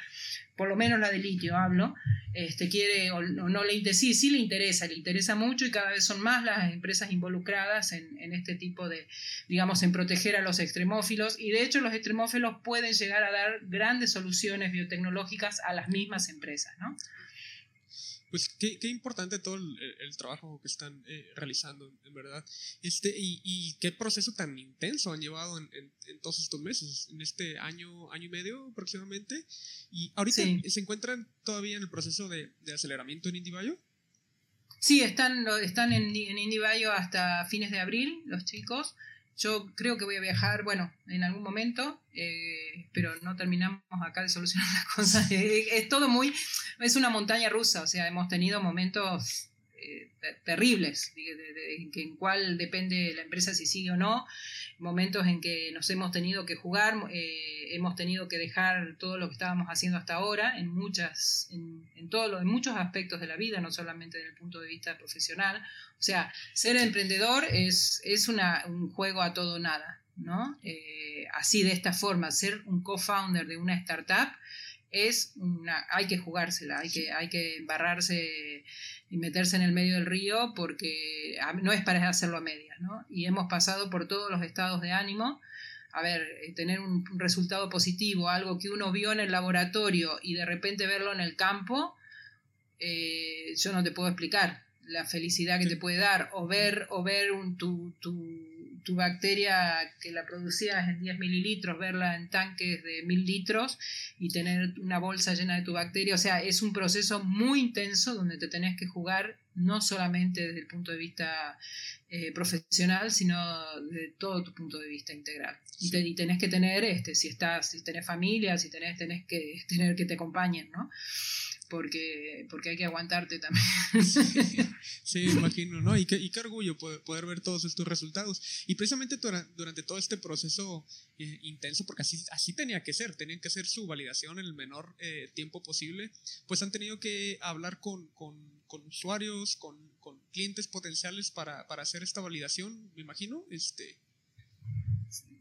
por lo menos la de litio hablo, este, quiere o no, le interesa, sí, sí le interesa, le interesa mucho y cada vez son más las empresas involucradas en, en, este tipo de, digamos, en proteger a los extremófilos y de hecho los extremófilos pueden llegar a dar grandes soluciones biotecnológicas a las mismas empresas, ¿no? Pues qué, qué importante todo el, trabajo que están eh, realizando, en verdad. Este, y, y, qué proceso tan intenso han llevado en, en, todos estos meses, en este año, año y medio aproximadamente. Y ahorita se encuentran todavía en el proceso de, de aceleramiento en Indivayo. Sí, están, están en, en Indivayo hasta fines de abril, los chicos. Yo creo que voy a viajar, bueno, en algún momento, eh, pero no terminamos acá de solucionar *laughs* las cosas. Es, todo muy, es una montaña rusa, o sea, hemos tenido momentos eh, terribles, en, en cuál depende la empresa si sigue o no, momentos en que nos hemos tenido que jugar, eh, hemos tenido que dejar todo lo que estábamos haciendo hasta ahora en muchas, en, en, todo en muchos aspectos de la vida, no solamente desde el punto de vista profesional. O sea, ser emprendedor es, es una, un juego a todo nada, ¿no? Eh, así de esta forma, ser un co-founder de una startup es una, hay que jugársela, hay que, hay que embarrarse y meterse en el medio del río porque no es para hacerlo a medias, ¿no? Y hemos pasado por todos los estados de ánimo. A ver, eh, tener un resultado positivo, algo que uno vio en el laboratorio y de repente verlo en el campo, eh, yo no te puedo explicar la felicidad que te puede dar o ver, o ver un, tu, tu tu bacteria que la producías en 10 mililitros, verla en tanques de 1000 litros y tener una bolsa llena de tu bacteria. O sea, es un proceso muy intenso donde te tenés que jugar no solamente desde el punto de vista eh, profesional, sino de todo tu punto de vista integral. Y, te, tenés que tener, este, si estás, si tenés familia, si tenés, tenés que *laughs* tener que te acompañen, ¿no? Porque, porque hay que aguantarte también. Sí, imagino, ¿no? Y qué, y qué orgullo poder, ver todos estos resultados. Y precisamente durante, todo este proceso eh, intenso, porque así, así tenía que ser, tenían que hacer su validación en el menor eh, tiempo posible, pues han tenido que hablar con, con, con usuarios, con, con, clientes potenciales para, para hacer esta validación, me imagino. Este,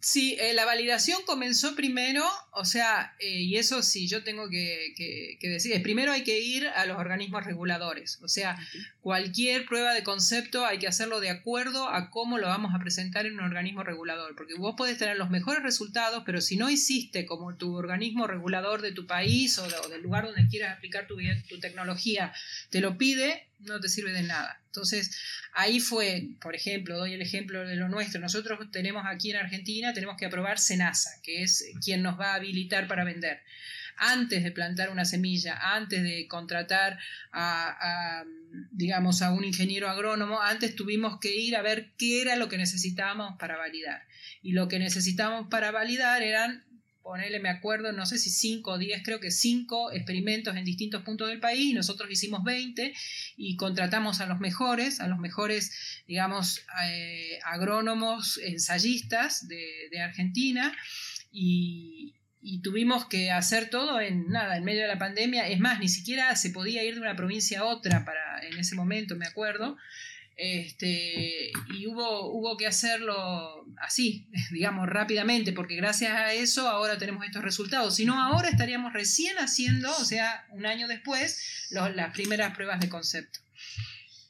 Sí, eh, la validación comenzó primero, o sea, eh, y eso sí, yo tengo que, decir, primero hay que ir a los organismos reguladores, o sea, cualquier prueba de concepto hay que hacerlo de acuerdo a cómo lo vamos a presentar en un organismo regulador, porque vos podés tener los mejores resultados, pero si no hiciste como tu organismo regulador de tu país o, del lugar donde quieras aplicar tu, tu tecnología te lo pide, no te sirve de nada. Entonces, ahí fue, por ejemplo, doy el ejemplo de lo nuestro, nosotros tenemos aquí en Argentina, tenemos que aprobar SENASA, que es quien nos va a habilitar para vender. Antes de plantar una semilla, antes de contratar a, digamos, a un ingeniero agrónomo, antes tuvimos que ir a ver qué era lo que necesitábamos para validar. Y lo que necesitábamos para validar eran ponele, me acuerdo, no sé si 5 o 10, creo que 5 experimentos en distintos puntos del país, nosotros hicimos 20 y contratamos a los mejores, a los mejores, digamos, eh, agrónomos, ensayistas de, Argentina y, tuvimos que hacer todo en nada, en medio de la pandemia, es más, ni siquiera se podía ir de una provincia a otra para, en ese momento, me acuerdo, este, y hubo, hubo que hacerlo así, *laughs* digamos, rápidamente, porque gracias a eso ahora tenemos estos resultados. Si no, ahora estaríamos recién haciendo, o sea, un año después, las primeras pruebas de concepto.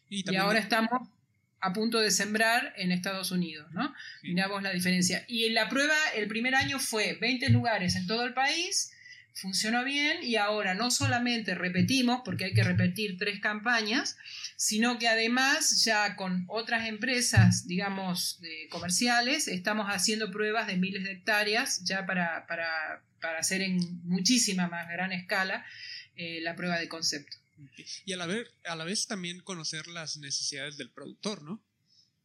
Y, ahora estamos a punto de sembrar en Estados Unidos, ¿no? Miramos la diferencia. Y en la prueba, el primer año fue 20 lugares en todo el país, funcionó bien y ahora no solamente repetimos, porque hay que repetir tres campañas, sino que además ya con otras empresas, digamos, comerciales, estamos haciendo pruebas de miles de hectáreas ya para, para, para hacer en muchísima más gran escala eh, la prueba de concepto. Y a la, vez, a la vez también conocer las necesidades del productor, ¿no?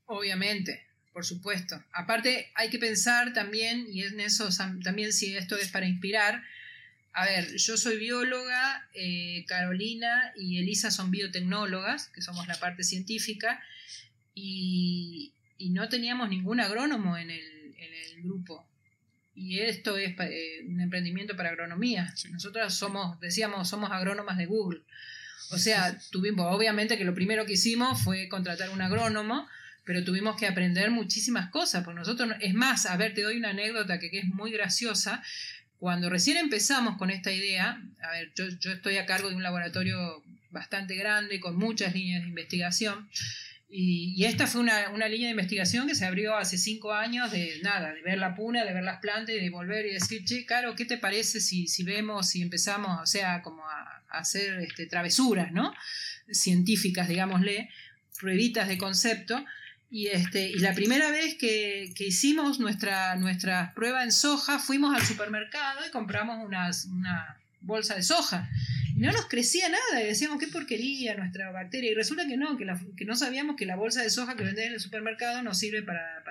Obviamente, por supuesto. Aparte, hay que pensar también, y en eso también si esto es para inspirar, a ver, yo soy bióloga, eh, Carolina y Elisa son biotecnólogas, que somos la parte científica, y, no teníamos ningún agrónomo en el, en el grupo. Y esto es eh, un emprendimiento para agronomía. Nosotros somos, decíamos, somos agrónomas de Google. O sea, tuvimos, obviamente que lo primero que hicimos fue contratar un agrónomo, pero tuvimos que aprender muchísimas cosas, porque nosotros, es más, a ver, te doy una anécdota que, que es muy graciosa. Cuando recién empezamos con esta idea, a ver, yo, yo estoy a cargo de un laboratorio bastante grande, con muchas líneas de investigación, y, esta fue una, línea de investigación que se abrió hace cinco años de nada, de ver la puna, de ver las plantas y de volver y decir, che, Caro, ¿qué te parece si, si vemos, si empezamos, o sea, como a, hacer este, travesuras, ¿no? Científicas, digámosle, pruebitas de concepto. Y, este, y la primera vez que, hicimos nuestra, nuestra prueba en soja, fuimos al supermercado y compramos unas, una bolsa de soja no nos crecía nada y decíamos qué porquería nuestra bacteria. Y resulta que no, que, que no sabíamos que la bolsa de soja que vendés en el supermercado no sirve para,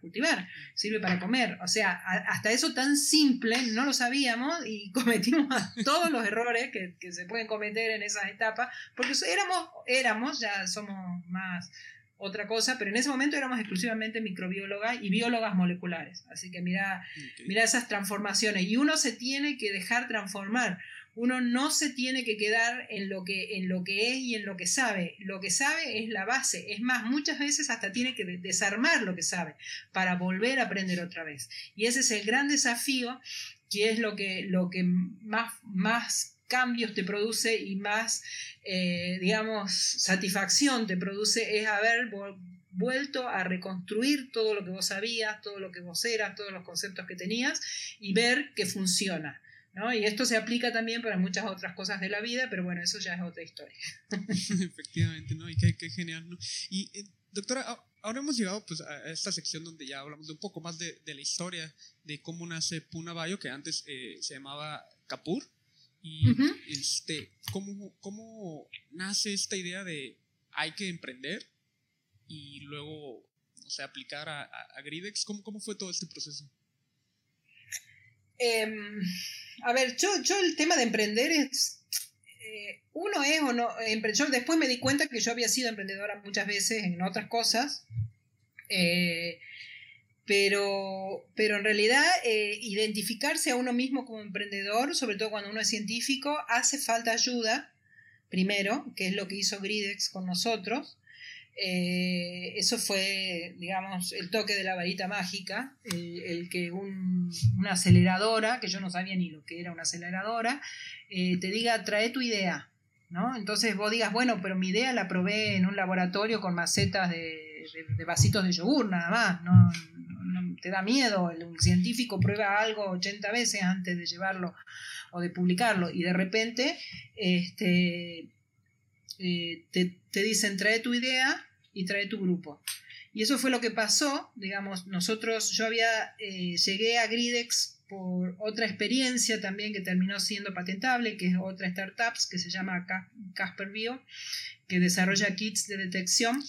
cultivar, sirve para comer. O sea, hasta eso tan simple no lo sabíamos y *laughs* cometimos todos los errores que, que, se pueden cometer en esas etapas, porque éramos, éramos, ya somos más otra cosa, pero en ese momento éramos exclusivamente microbiólogas y biólogas moleculares. Así que mira, mira esas transformaciones. Y uno se tiene que dejar transformar uno no se tiene que quedar en lo que, en lo que es y en lo que sabe. Lo que sabe es la base. Es más, muchas veces hasta tiene que desarmar lo que sabe para volver a aprender otra vez. Y ese es el gran desafío, que es lo que, lo que más, más cambios te produce y más, eh, digamos, satisfacción te produce es haber vuelto a reconstruir todo lo que vos sabías, todo lo que vos eras, todos los conceptos que tenías y ver que funciona. Y esto se aplica también para muchas otras cosas de la vida, pero bueno, eso ya es otra historia. *laughs* Efectivamente, ¿no? Y qué, genial, ¿no? Y eh, doctora, ahora hemos llegado pues, a esta sección donde ya hablamos de un poco más de, la historia de cómo nace Puna Bayo, que antes eh, se llamaba Capur. Y este, ¿cómo, ¿cómo nace esta idea de hay que emprender y luego, o sea, aplicar a, a, Gridex? ¿Cómo, ¿Cómo fue todo este proceso? Em, a ver, yo, yo el tema de emprender es, eh, uno es o no, yo después me di cuenta que yo había sido emprendedora muchas veces en otras cosas, eh, pero, pero en realidad eh, identificarse a uno mismo como emprendedor, sobre todo cuando uno es científico, hace falta ayuda, primero, que es lo que hizo Gridex con nosotros, eh, eso fue, digamos, el toque de la varita mágica, el, que una aceleradora, que yo no sabía ni lo que era una aceleradora, eh, te diga, trae tu idea, ¿no? Entonces vos digas, bueno, pero mi idea la probé en un laboratorio con macetas de, vasitos de yogur, nada más, no, te da miedo, el, científico prueba algo 80 veces antes de llevarlo o de publicarlo, y de repente, este eh, te, dicen trae tu idea y trae tu grupo. Y eso fue lo que pasó, digamos, nosotros, yo había, eh, llegué a Gridex por otra experiencia también que terminó siendo patentable, que es otra startup que se llama Casper Bio, que desarrolla kits de detección.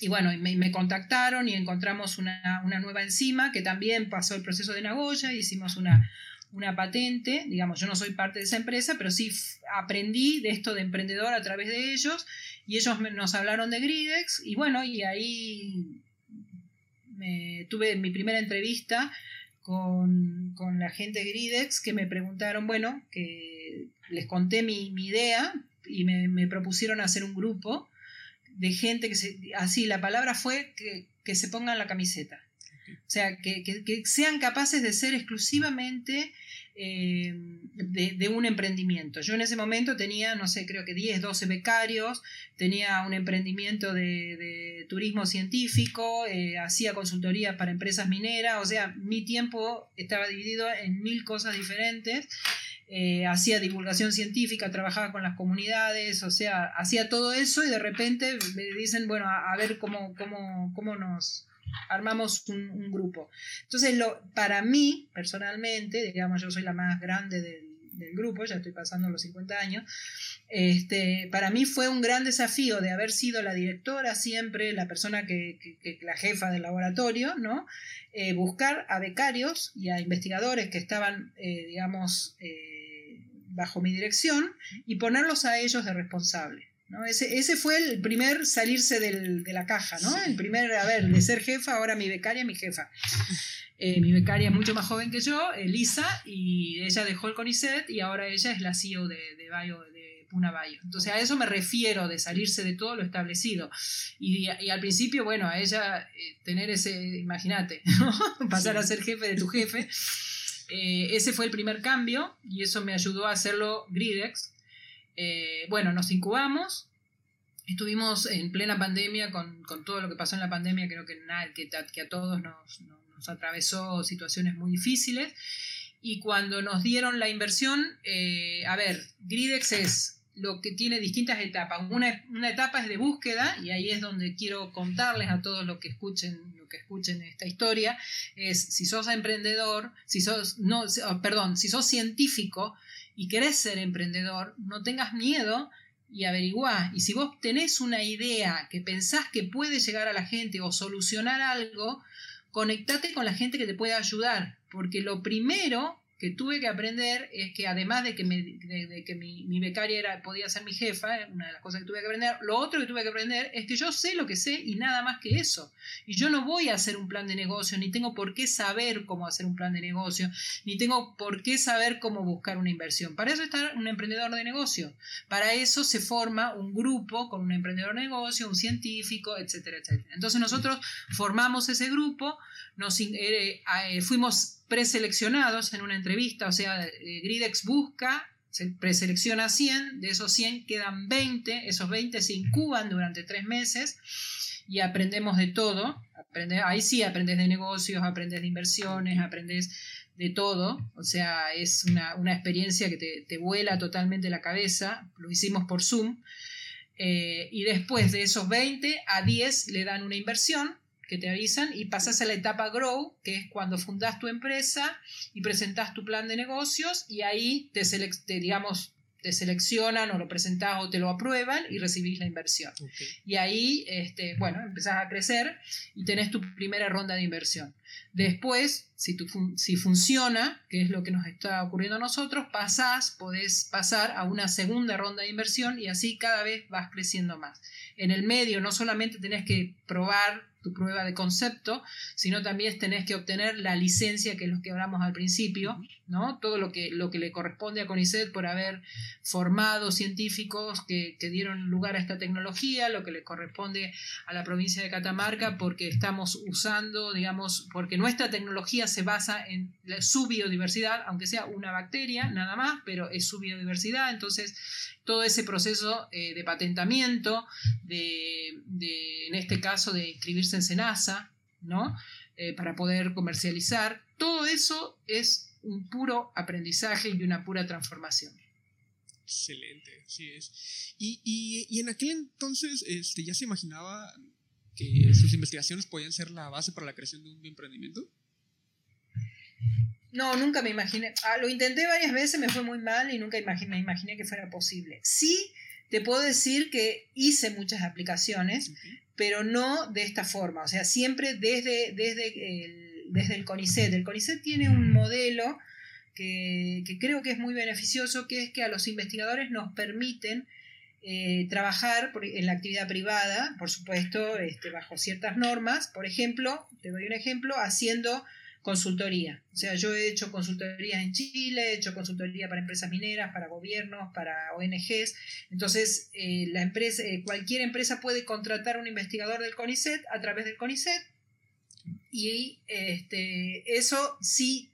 Y bueno, me, me contactaron y encontramos una, una, nueva enzima que también pasó el proceso de Nagoya, hicimos una, una patente, digamos, yo no soy parte de esa empresa, pero sí aprendí de esto de emprendedor a través de ellos y ellos nos hablaron de Gridex y bueno, y ahí me, tuve mi primera entrevista con, la gente de Gridex que me preguntaron, bueno, que les conté mi, idea y me, propusieron hacer un grupo de gente que se, así, la palabra fue que, que se pongan la camiseta. O sea, que, sean capaces de ser exclusivamente eh, de, un emprendimiento. Yo en ese momento tenía, no sé, creo que 10, 12 becarios, tenía un emprendimiento de, turismo científico, eh, hacía consultorías para empresas mineras, o sea, mi tiempo estaba dividido en mil cosas diferentes. Eh, hacía divulgación científica, trabajaba con las comunidades, o sea, hacía todo eso y de repente me dicen, bueno, a, ver cómo, cómo, cómo nos, armamos un, grupo. Entonces, lo, para mí, personalmente, digamos, yo soy la más grande del, grupo, ya estoy pasando los 50 años, este, para mí fue un gran desafío de haber sido la directora siempre, la persona que, la jefa del laboratorio, ¿no? Eh, buscar a becarios y a investigadores que estaban, eh, digamos, eh, bajo mi dirección y ponerlos a ellos de responsables. Ese, fue el primer salirse de la caja, ¿no? El primer, a ver, de ser jefa, ahora mi becaria, mi jefa. Eh, mi becaria es mucho más joven que yo, Elisa, y ella dejó el CONICET y ahora ella es la CEO de, de, de Puna Bayo. Entonces a eso me refiero, de salirse de todo lo establecido. Y, al principio, bueno, a ella eh, tener ese, imagínate, *laughs* pasar a ser jefe de tu jefe. Eh, ese fue el primer cambio y eso me ayudó a hacerlo Gridex, eh, bueno, nos incubamos, estuvimos en plena pandemia con, todo lo que pasó en la pandemia, creo que, que, a todos nos, atravesó situaciones muy difíciles. Y cuando nos dieron la inversión, eh, a ver, Gridex es lo que tiene distintas etapas. Una, una, etapa es de búsqueda, y ahí es donde quiero contarles a todos los que escuchen, que escuchen esta historia, es si sos emprendedor, si sos, no, perdón, si sos científico, y querés ser emprendedor, no tengas miedo y averiguá. Y si vos tenés una idea que pensás que puede llegar a la gente o solucionar algo, conectate con la gente que te pueda ayudar. Porque lo primero que tuve que aprender es que además de que, que mi, becaria era, podía ser mi jefa, una de las cosas que tuve que aprender, lo otro que tuve que aprender es que yo sé lo que sé y nada más que eso. Y yo no voy a hacer un plan de negocio, ni tengo por qué saber cómo hacer un plan de negocio, ni tengo por qué saber cómo buscar una inversión. Para eso está un emprendedor de negocio. Para eso se forma un grupo con un emprendedor de negocio, un científico, etcétera, etcétera. Entonces nosotros formamos ese grupo, nos eh, eh, fuimos preseleccionados en una entrevista, o sea, eh, Gridex busca, se preselecciona 100, de esos 100 quedan 20, esos 20 se incuban durante tres meses y aprendemos de todo, ahí sí aprendes de negocios, aprendes de inversiones, aprendes de todo, o sea, es una, experiencia que te, vuela totalmente la cabeza, lo hicimos por Zoom, eh, y después de esos 20 a 10 le dan una inversión que te avisan y pasas a la etapa Grow, que es cuando fundas tu empresa y presentas tu plan de negocios y ahí te, digamos, te seleccionan o lo presentas o te lo aprueban y recibís la inversión. Y ahí, este, bueno, empezás a crecer y tenés tu primera ronda de inversión. Después, si, tu si funciona, que es lo que nos está ocurriendo a nosotros, pasás, podés pasar a una segunda ronda de inversión y así cada vez vas creciendo más. En el medio no solamente tenés que probar tu prueba de concepto, sino también tenés que obtener la licencia, que es lo que hablamos al principio, ¿no? Todo lo que, lo que le corresponde a CONICET por haber formado científicos que, que, dieron lugar a esta tecnología, lo que le corresponde a la provincia de Catamarca porque estamos usando, digamos, porque nuestra tecnología se basa en su biodiversidad, aunque sea una bacteria, nada más, pero es su biodiversidad, entonces todo ese proceso eh, de patentamiento, de, en este caso de inscribirse en SENASA, ¿no? Eh, para poder comercializar, todo eso es un puro aprendizaje y una pura transformación. Excelente, sí es. Y, en aquel entonces este, ya se imaginaba que sus investigaciones podían ser la base para la creación de un emprendimiento. No, nunca me imaginé. Ah, lo intenté varias veces, me fue muy mal y nunca me imaginé que fuera posible. Sí, te puedo decir que hice muchas aplicaciones, pero no de esta forma. O sea, siempre desde, desde, el, desde el CONICET. El CONICET tiene un modelo que, creo que es muy beneficioso, que es que a los investigadores nos permiten eh, trabajar en la actividad privada, por supuesto, este, bajo ciertas normas. Por ejemplo, te doy un ejemplo, haciendo consultoría. O sea, yo he hecho consultoría en Chile, he hecho consultoría para empresas mineras, para gobiernos, para ONGs. Entonces, eh, la empresa, eh, cualquier empresa puede contratar un investigador del CONICET a través del CONICET y este, eso sí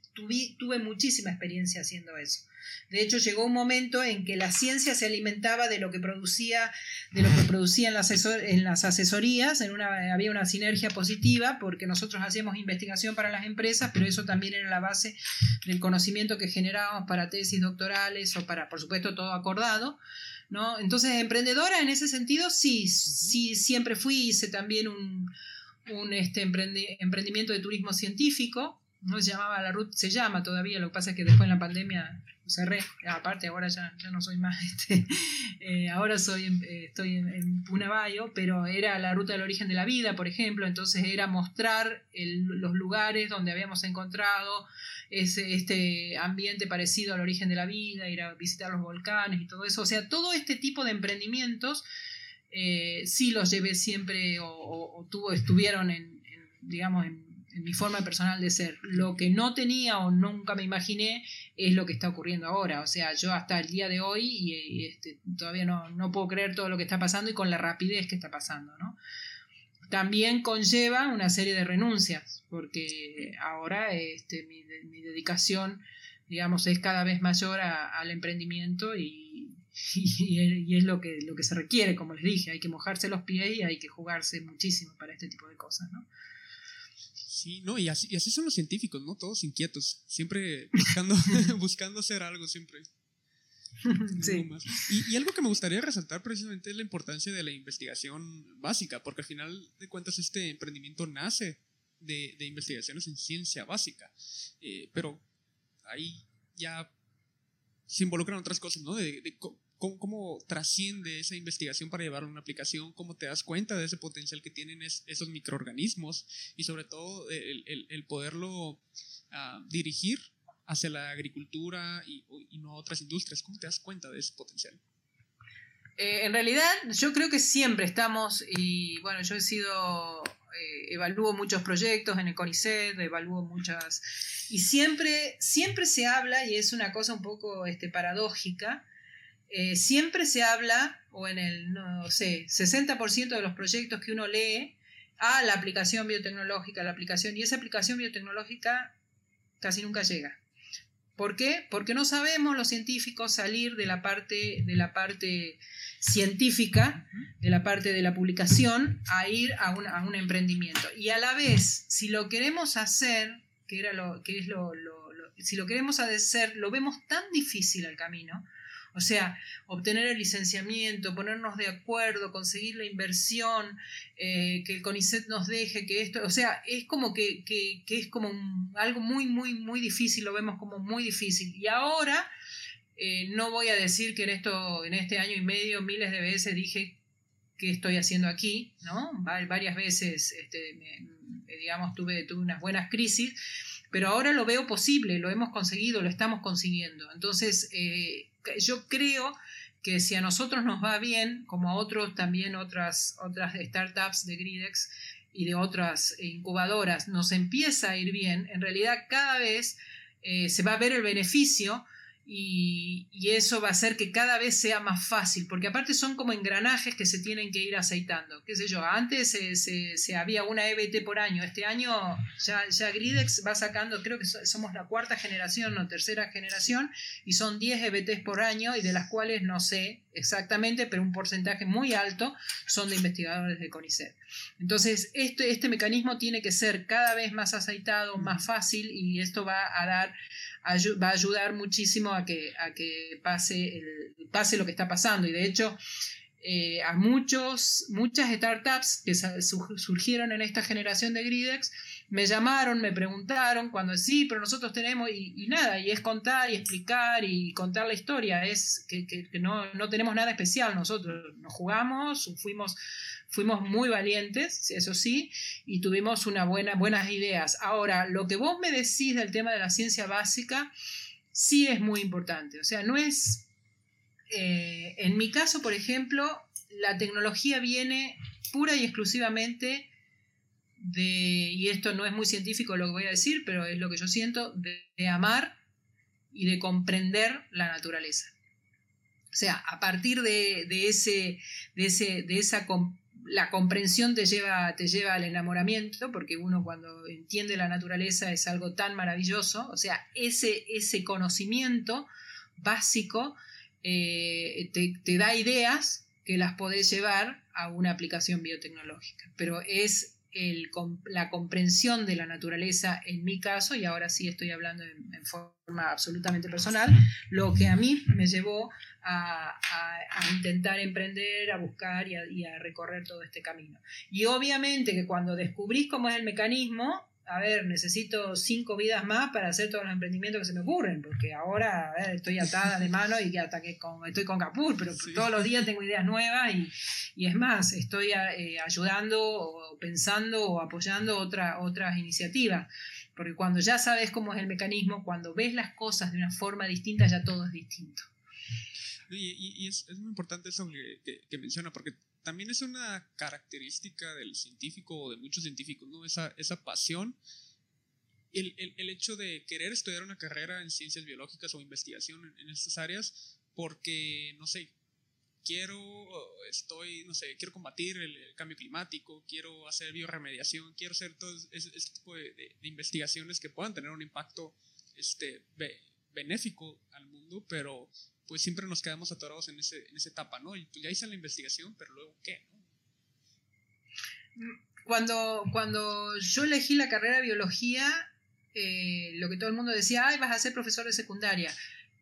tuve muchísima experiencia haciendo eso. De hecho, llegó un momento en que la ciencia se alimentaba de lo que producía, de lo que producían las, en las asesorías, en una, había una sinergia positiva, porque nosotros hacíamos investigación para las empresas, pero eso también era la base del conocimiento que generábamos para tesis doctorales o para, por supuesto, todo acordado. ¿no? Entonces, emprendedora en ese sentido, sí, sí, siempre fui, hice también un, un este, emprendimiento de turismo científico, no se llamaba la RUT, se llama todavía, lo que pasa es que después en la pandemia cerré, aparte ahora ya, ya no soy más, *laughs* este, eh, ahora soy, eh, estoy en, Punabayo, pero era la ruta del origen de la vida, por ejemplo, entonces era mostrar los lugares donde habíamos encontrado ese, este ambiente parecido al origen de la vida, ir a visitar los volcanes y todo eso, o sea, todo este tipo de emprendimientos eh, sí los llevé siempre o, tuvo, estuvieron en, digamos, en mi forma personal de ser. Lo que no tenía o nunca me imaginé es lo que está ocurriendo ahora. O sea, yo hasta el día de hoy y, este, todavía no, puedo creer todo lo que está pasando y con la rapidez que está pasando, ¿no? También conlleva una serie de renuncias, porque ahora este, mi, dedicación, digamos, es cada vez mayor al emprendimiento y, *laughs* y, es lo que, lo que se requiere, como les dije, hay que mojarse los pies y hay que jugarse muchísimo para este tipo de cosas, ¿no? Sí, no, y así, y así son los científicos, ¿no? Todos inquietos, siempre buscando, *laughs* buscando hacer algo, siempre. *laughs* Sí. Y, algo que me gustaría resaltar precisamente es la importancia de la investigación básica, porque al final de cuentas este emprendimiento nace de, de investigaciones en ciencia básica, eh, pero ahí ya se involucran otras cosas, ¿no? De, de, cómo, trasciende esa investigación para llevar a una aplicación, cómo te das cuenta de ese potencial que tienen esos microorganismos y sobre todo el, poderlo ah, dirigir hacia la agricultura y, no a otras industrias. ¿Cómo te das cuenta de ese potencial? Eh, en realidad yo creo que siempre estamos, y bueno, yo he sido, eh, evalúo muchos proyectos en el CONICET, evalúo muchas, y siempre, siempre se habla, y es una cosa un poco este, paradójica, eh, siempre se habla, o en el, no sé, 60% de los proyectos que uno lee, a la aplicación biotecnológica, la aplicación, y esa aplicación biotecnológica casi nunca llega. ¿Por qué? Porque no sabemos los científicos salir de la parte, de la parte científica, de la parte de la publicación, a ir a un, a un emprendimiento. Y a la vez, si lo queremos hacer, que, era lo, que es lo, lo, lo si lo queremos hacer, lo vemos tan difícil al camino, o sea, obtener el licenciamiento, ponernos de acuerdo, conseguir la inversión, eh, que el CONICET nos deje, que esto, o sea, es como que, es como algo muy, muy, muy difícil, lo vemos como muy difícil. Y ahora, eh, no voy a decir que en, esto, en este año y medio miles de veces dije qué estoy haciendo aquí, ¿no? Varias veces, este, digamos, tuve, tuve unas buenas crisis, pero ahora lo veo posible, lo hemos conseguido, lo estamos consiguiendo. Entonces, eh, yo creo que si a nosotros nos va bien, como a otros también otras, otras startups de Gridex y de otras incubadoras, nos empieza a ir bien, en realidad cada vez eh, se va a ver el beneficio y, eso va a hacer que cada vez sea más fácil, porque aparte son como engranajes que se tienen que ir aceitando. ¿Qué sé yo? Antes se, había una EBT por año, este año ya, ya Gridex va sacando, creo que somos la cuarta generación o tercera generación, y son 10 EBTs por año, y de las cuales no sé exactamente, pero un porcentaje muy alto son de investigadores de CONICET. Entonces, este, este mecanismo tiene que ser cada vez más aceitado, más fácil, y esto va a dar va a ayudar muchísimo que, a que pase, pase lo que está pasando. Y de hecho, eh, a muchos, muchas startups que surgieron en esta generación de Gridex me llamaron, me preguntaron cuando sí, pero nosotros tenemos, y, nada, y es contar y explicar y contar la historia, es que, que, no, no, tenemos nada especial, nosotros nos jugamos, fuimos Fuimos muy valientes, eso sí, y tuvimos una buena, buenas ideas. Ahora, lo que vos me decís del tema de la ciencia básica, sí es muy importante. O sea, no es... Eh, en mi caso, por ejemplo, la tecnología viene pura y exclusivamente de, y esto no es muy científico lo que voy a decir, pero es lo que yo siento, de, amar y de comprender la naturaleza. O sea, a partir de, ese, de, ese, de esa la comprensión te lleva, te lleva al enamoramiento, porque uno cuando entiende la naturaleza es algo tan maravilloso, o sea, ese, ese conocimiento básico eh, te, te, da ideas que las podés llevar a una aplicación biotecnológica, pero es la comprensión de la naturaleza en mi caso, y ahora sí estoy hablando en, forma absolutamente personal, lo que a mí me llevó a, intentar emprender, a buscar y a, recorrer todo este camino. Y obviamente que cuando descubrís cómo es el mecanismo, a ver, necesito cinco vidas más para hacer todos los emprendimientos que se me ocurren, porque ahora estoy atada de mano y hasta que estoy con Capur, pero todos los días tengo ideas nuevas y, es más, estoy eh, ayudando o pensando o apoyando otra, otras iniciativas. Porque cuando ya sabes cómo es el mecanismo, cuando ves las cosas de una forma distinta, ya todo es distinto. Y, es, muy importante eso que, que menciona, porque también es una característica del científico o de muchos científicos, ¿no? Esa, esa pasión, el, el, hecho de querer estudiar una carrera en ciencias biológicas o investigación en, estas áreas, porque, no sé, quiero, estoy, no sé, quiero combatir el, cambio climático, quiero hacer bioremediación, quiero hacer todo ese, tipo de, de, investigaciones que puedan tener un impacto este, benéfico al mundo, pero pues siempre nos quedamos atorados en, ese, en esa etapa, ¿no? Y pues ya hice la investigación, pero luego, ¿qué? Cuando, cuando yo elegí la carrera de biología, eh, lo que todo el mundo decía, ay, vas a ser profesor de secundaria.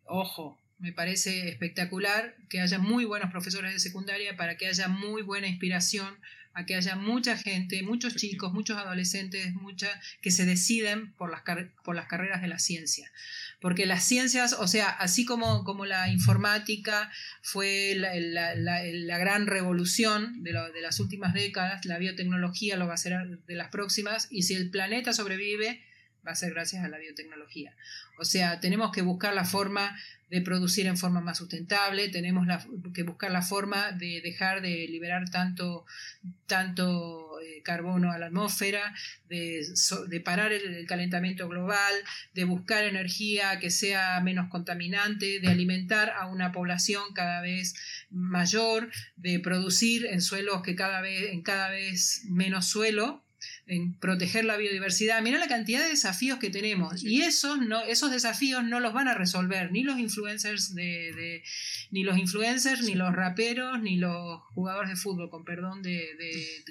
Ojo, me parece espectacular que haya muy buenos profesores de secundaria para que haya muy buena inspiración, a que haya mucha gente, muchos chicos, muchos adolescentes, mucha, que se deciden por las, por las carreras de la ciencia. Porque las ciencias, o sea, así como, como la informática fue la, gran revolución de, de, las últimas décadas, la biotecnología lo va a ser de las próximas, y si el planeta sobrevive, va a ser gracias a la biotecnología. O sea, tenemos que buscar la forma de producir en forma más sustentable, tenemos que buscar la forma de dejar de liberar tanto, tanto eh, carbono a la atmósfera, de, parar el, calentamiento global, de buscar energía que sea menos contaminante, de alimentar a una población cada vez mayor, de producir en suelos que cada vez, en cada vez menos suelo, en proteger la biodiversidad. Mira la cantidad de desafíos que tenemos. Y esos, no, esos desafíos no los van a resolver ni los influencers de, ni los influencers, ni los raperos, ni los jugadores de fútbol, con perdón de,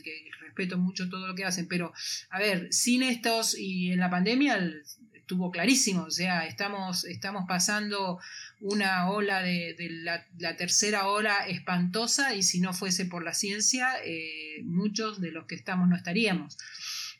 que respeto mucho todo lo que hacen. Pero, a ver, sin estos, y en la pandemia estuvo clarísimo, o sea, estamos, estamos pasando una ola de, la, tercera ola espantosa y si no fuese por la ciencia, eh, muchos de los que estamos no estaríamos.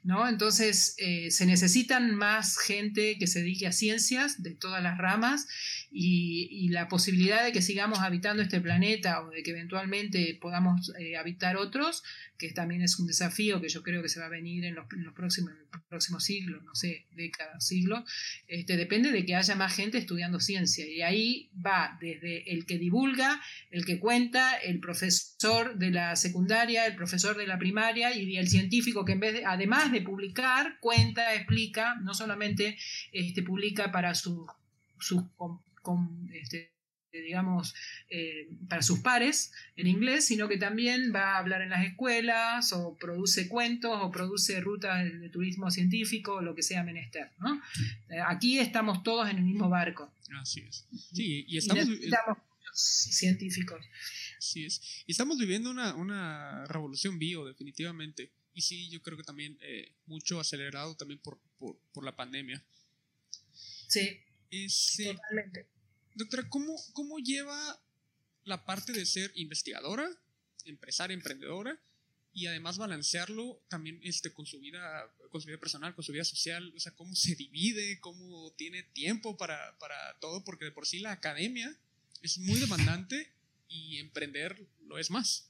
¿no? Entonces, eh, se necesitan más gente que se dedique a ciencias de todas las ramas y, la posibilidad de que sigamos habitando este planeta o de que eventualmente podamos eh, habitar otros, que también es un desafío que yo creo que se va a venir en los, próximos, siglos, no sé, décadas, siglos, este, depende de que haya más gente estudiando ciencia. Y ahí va desde el que divulga, el que cuenta, el profesor de la secundaria, el profesor de la primaria y el científico que en vez de, además de publicar, cuenta, explica, no solamente este, publica para sus con, este, digamos, eh, para sus pares en inglés, sino que también va a hablar en las escuelas o produce cuentos o produce rutas de, turismo científico o lo que sea menester. ¿no? Eh, aquí estamos todos en el mismo barco. Así es. Sí, y estamos... científicos. Así es. Y estamos viviendo una, revolución bio, definitivamente. Y sí, yo creo que también eh, mucho acelerado también por, por, la pandemia. Sí. Totalmente. Doctora, ¿cómo, ¿cómo lleva la parte de ser investigadora, empresaria, emprendedora, y además balancearlo también este, con, su vida, con su vida personal, con su vida social? O sea, ¿cómo se divide? ¿Cómo tiene tiempo para, todo? Porque de por sí la academia es muy demandante y emprender lo es más.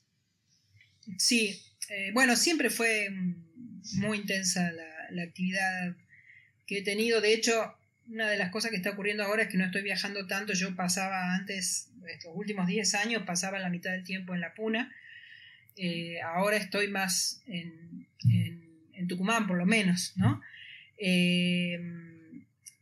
Sí, eh, bueno, siempre fue muy intensa la, la actividad que he tenido. De hecho, una de las cosas que está ocurriendo ahora es que no estoy viajando tanto. Yo pasaba antes, estos últimos 10 años, pasaba la mitad del tiempo en la Puna. Eh, ahora estoy más en, en, Tucumán, por lo menos, ¿no? Eh,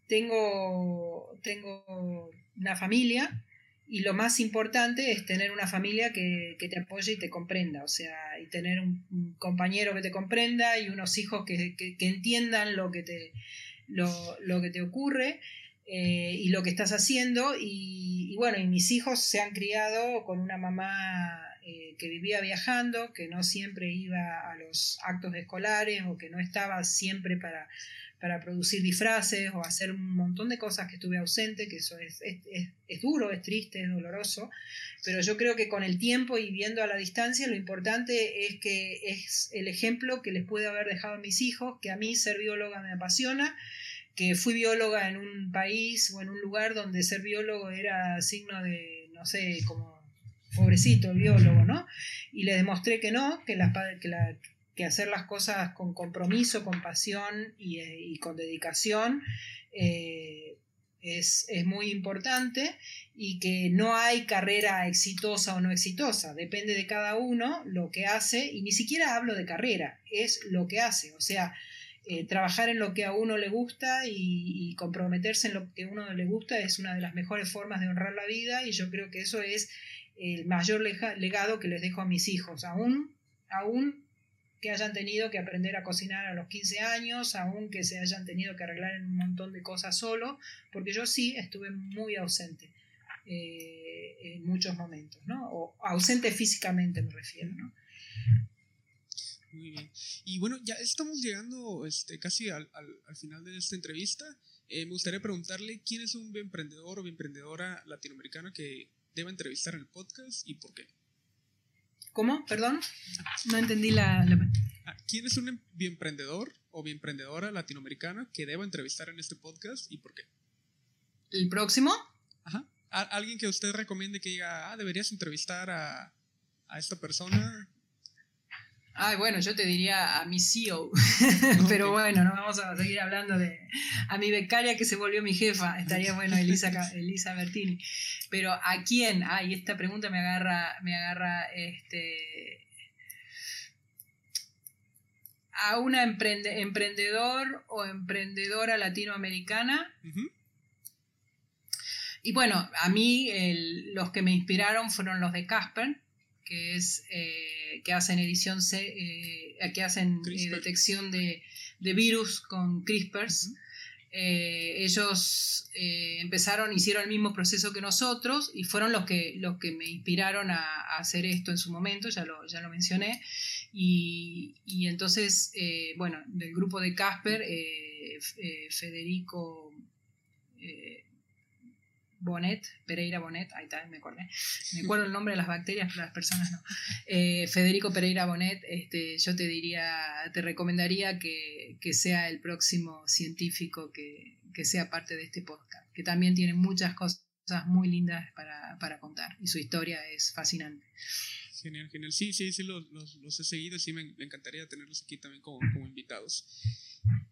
tengo, tengo una familia y lo más importante es tener una familia que, te apoye y te comprenda, o sea, y tener un, compañero que te comprenda y unos hijos que, entiendan lo que te, lo, que te ocurre eh, y lo que estás haciendo. Y, bueno, y mis hijos se han criado con una mamá eh, que vivía viajando, que no siempre iba a los actos escolares o que no estaba siempre para para producir disfraces o hacer un montón de cosas que estuve ausente, que eso es, es, duro, es triste, es doloroso, pero yo creo que con el tiempo y viendo a la distancia, lo importante es que es el ejemplo que les puede haber dejado a mis hijos, que a mí ser bióloga me apasiona, que fui bióloga en un país o en un lugar donde ser biólogo era signo de, no sé, como pobrecito el biólogo, ¿no? Y le demostré que no, que, la, que, la, que hacer las cosas con compromiso, con pasión y, eh, con dedicación eh, es, muy importante y que no hay carrera exitosa o no exitosa, depende de cada uno lo que hace y ni siquiera hablo de carrera, es lo que hace, o sea, eh, trabajar en lo que a uno le gusta y, y, comprometerse en lo que a uno le gusta es una de las mejores formas de honrar la vida y yo creo que eso es el mayor legado que les dejo a mis hijos, aún, aún que hayan tenido que aprender a cocinar a los 15 años, aún que se hayan tenido que arreglar un montón de cosas solo, porque yo sí estuve muy ausente eh, en muchos momentos, ¿no? O ausente físicamente me refiero, ¿no? Muy bien. Y bueno, ya estamos llegando este, casi al, final de esta entrevista. Eh, me gustaría preguntarle quién es un emprendedor o emprendedora latinoamericana que deba entrevistar en el podcast y por qué. ¿Cómo? Perdón. No entendí la... Ah, ¿Quién es un emprendedor o emprendedora latinoamericana que debo entrevistar en este podcast y por qué? ¿El próximo? Ajá. ¿Alguien que usted recomiende que diga, ah, deberías entrevistar a, a esta persona? Ay, bueno, yo te diría a mi CEO, *laughs* pero bueno, no vamos a seguir hablando de a mi becaria que se volvió mi jefa, estaría bueno Elisa, Elisa Bertini. Pero ¿a quién? Ay, esta pregunta me agarra, me agarra este a una emprendedor o emprendedora latinoamericana. Y bueno, a mí los que me inspiraron fueron los de Casper, que es eh, que hacen edición eh, que hacen eh, detección de, virus con CRISPRs. ellos empezaron, hicieron el mismo proceso que nosotros y fueron los que, los que me inspiraron a, hacer esto en su momento, ya lo, ya lo mencioné. Y, y entonces, bueno, del grupo de Casper, Federico Bonet, Pereira Bonet, ahí está, me acordé. Me acuerdo el nombre de las bacterias, pero las personas no. Eh, Federico Pereira Bonet, este, yo te diría, te recomendaría que, sea el próximo científico que, sea parte de este podcast, que también tiene muchas cosas muy lindas para, contar y su historia es fascinante. Genial, genial. Sí, sí, sí, los, he seguido y sí me, encantaría tenerlos aquí también como, como invitados.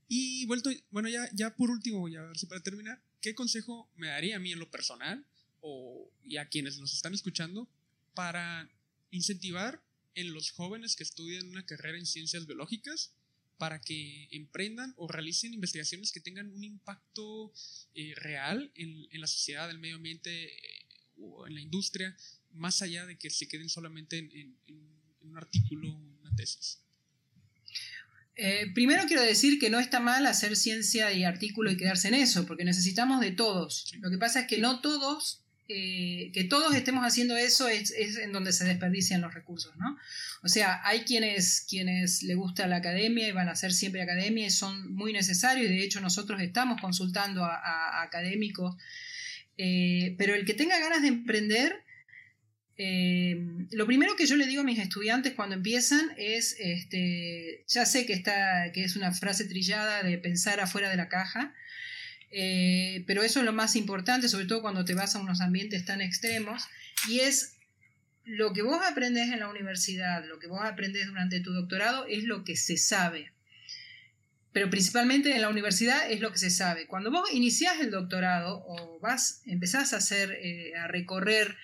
Y vuelto, bueno, ya, ya por último, ya a ver si para terminar, ¿qué consejo me daría a mí en lo personal o y a quienes nos están escuchando para incentivar en los jóvenes que estudian una carrera en ciencias biológicas para que emprendan o realicen investigaciones que tengan un impacto eh, real en, en, la sociedad, el medio ambiente eh, o en la industria, más allá de que se queden solamente en, en un artículo una tesis. Eh, primero quiero decir que no está mal hacer ciencia y artículo y quedarse en eso, porque necesitamos de todos. Lo que pasa es que no todos, eh, que todos estemos haciendo eso es, en donde se desperdician los recursos, ¿no? O sea, hay quienes, quienes le gusta la academia y van a hacer siempre academia y son muy necesarios, y de hecho nosotros estamos consultando a, académicos, eh, pero el que tenga ganas de emprender, eh, lo primero que yo le digo a mis estudiantes cuando empiezan es, este, ya sé que, es una frase trillada de pensar afuera de la caja, eh, pero eso es lo más importante, sobre todo cuando te vas a unos ambientes tan extremos, y es lo que vos aprendés en la universidad, lo que vos aprendés durante tu doctorado, es lo que se sabe. Pero principalmente en la universidad es lo que se sabe. Cuando vos iniciás el doctorado o vas, empezás a hacer, eh, a recorrer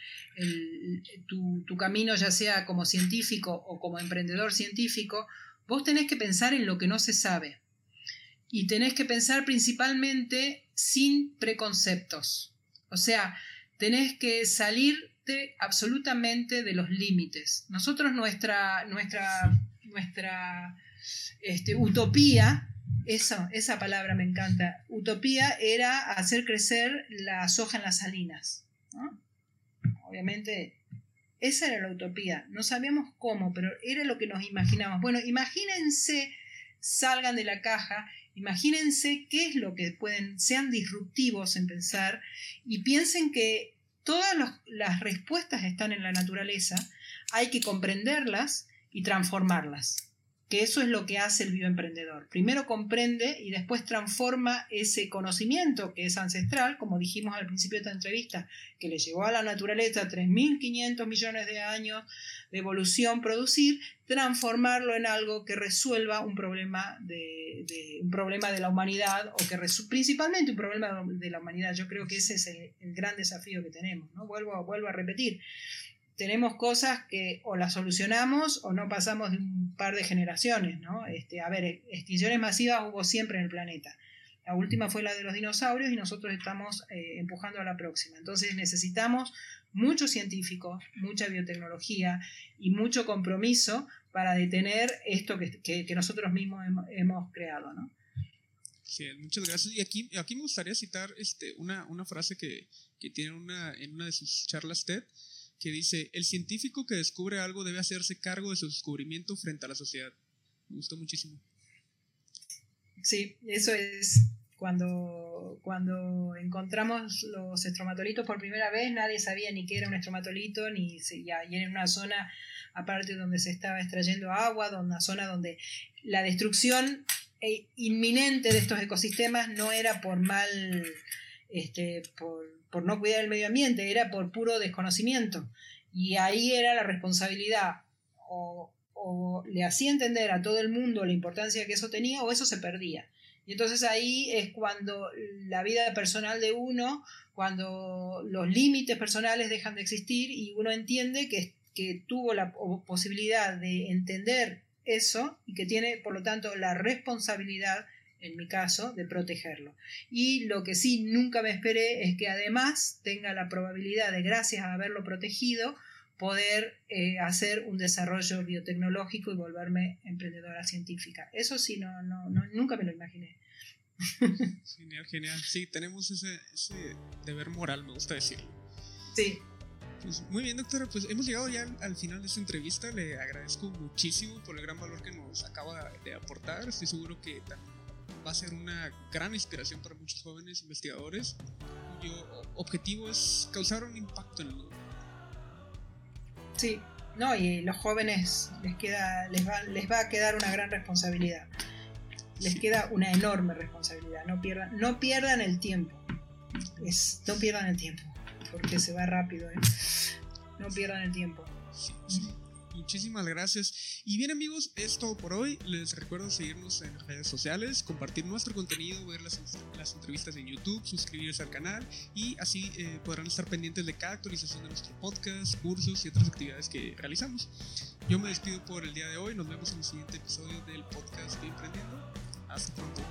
tu, camino, ya sea como científico o como emprendedor científico, vos tenés que pensar en lo que no se sabe. Y tenés que pensar principalmente sin preconceptos. O sea, tenés que salirte absolutamente de los límites. Nosotros nuestra, nuestra, nuestra este, utopía, esa, esa palabra me encanta, utopía era hacer crecer la soja en las salinas. Obviamente esa era la utopía. No sabíamos cómo, pero era lo que nos imaginábamos. Bueno, imagínense, salgan de la caja, imagínense qué es lo que pueden, sean disruptivos en pensar y piensen que todas las respuestas están en la naturaleza, hay que comprenderlas y transformarlas que eso es lo que hace el bioemprendedor. Primero comprende y después transforma ese conocimiento que es ancestral, como dijimos al principio de esta entrevista, que le llevó a la naturaleza 3.500 millones de años de evolución producir, transformarlo en algo que resuelva un problema de, un problema de la humanidad o que principalmente un problema de la humanidad. Yo creo que ese es el, gran desafío que tenemos. ¿no? Vuelvo, vuelvo a repetir tenemos cosas que o las solucionamos o no pasamos de un par de generaciones, ¿no? Este, a ver, extinciones masivas hubo siempre en el planeta. La última fue la de los dinosaurios y nosotros estamos eh, empujando a la próxima. Entonces necesitamos muchos científicos, mucha biotecnología y mucho compromiso para detener esto que, nosotros mismos hemos, creado, ¿no? Sí, muchas gracias. Y aquí, aquí me gustaría citar este, una, una frase que, que tiene una, en una de sus charlas TED, que dice, el científico que descubre algo debe hacerse cargo de su descubrimiento frente a la sociedad. Me gustó muchísimo. Sí, eso es cuando, cuando encontramos los estromatolitos por primera vez, nadie sabía ni qué era un estromatolito, ni y en una zona aparte donde se estaba extrayendo agua, donde una zona donde la destrucción eh, inminente de estos ecosistemas no era por mal, este, por por no cuidar el medio ambiente, era por puro desconocimiento. Y ahí era la responsabilidad. O, le hacía entender a todo el mundo la importancia que eso tenía o eso se perdía. Y entonces ahí es cuando la vida personal de uno, cuando los límites personales dejan de existir y uno entiende que, que tuvo la posibilidad de entender eso y que tiene, por lo tanto, la responsabilidad en mi caso, de protegerlo. Y lo que sí nunca me esperé es que además tenga la probabilidad de, gracias a haberlo protegido, poder eh, hacer un desarrollo biotecnológico y volverme emprendedora científica. Eso sí, no, no, nunca me lo imaginé. *laughs* Genial, genial. Sí, tenemos ese, deber moral, me gusta decirlo. Sí. Pues muy bien, doctora, pues hemos llegado ya al, al, final de esta entrevista. Le agradezco muchísimo por el gran valor que nos acaba de aportar. Estoy seguro que también va a ser una gran inspiración para muchos jóvenes investigadores cuyo objetivo es causar un impacto en el mundo. Sí, no, y los jóvenes les queda, les va, les va a quedar una gran responsabilidad. Les queda una enorme responsabilidad. No pierdan, no pierdan el tiempo. Es, no pierdan el tiempo, porque se va rápido. ¿eh? No pierdan el tiempo. Muchísimas gracias. Y bien amigos, es todo por hoy. Les recuerdo seguirnos en redes sociales, compartir nuestro contenido, ver las, entrevistas en YouTube, suscribirse al canal y así eh, podrán estar pendientes de cada actualización de nuestro podcast, cursos y otras actividades que realizamos. Yo me despido por el día de hoy. Nos vemos en el siguiente episodio del podcast de Emprendiendo. Hasta pronto.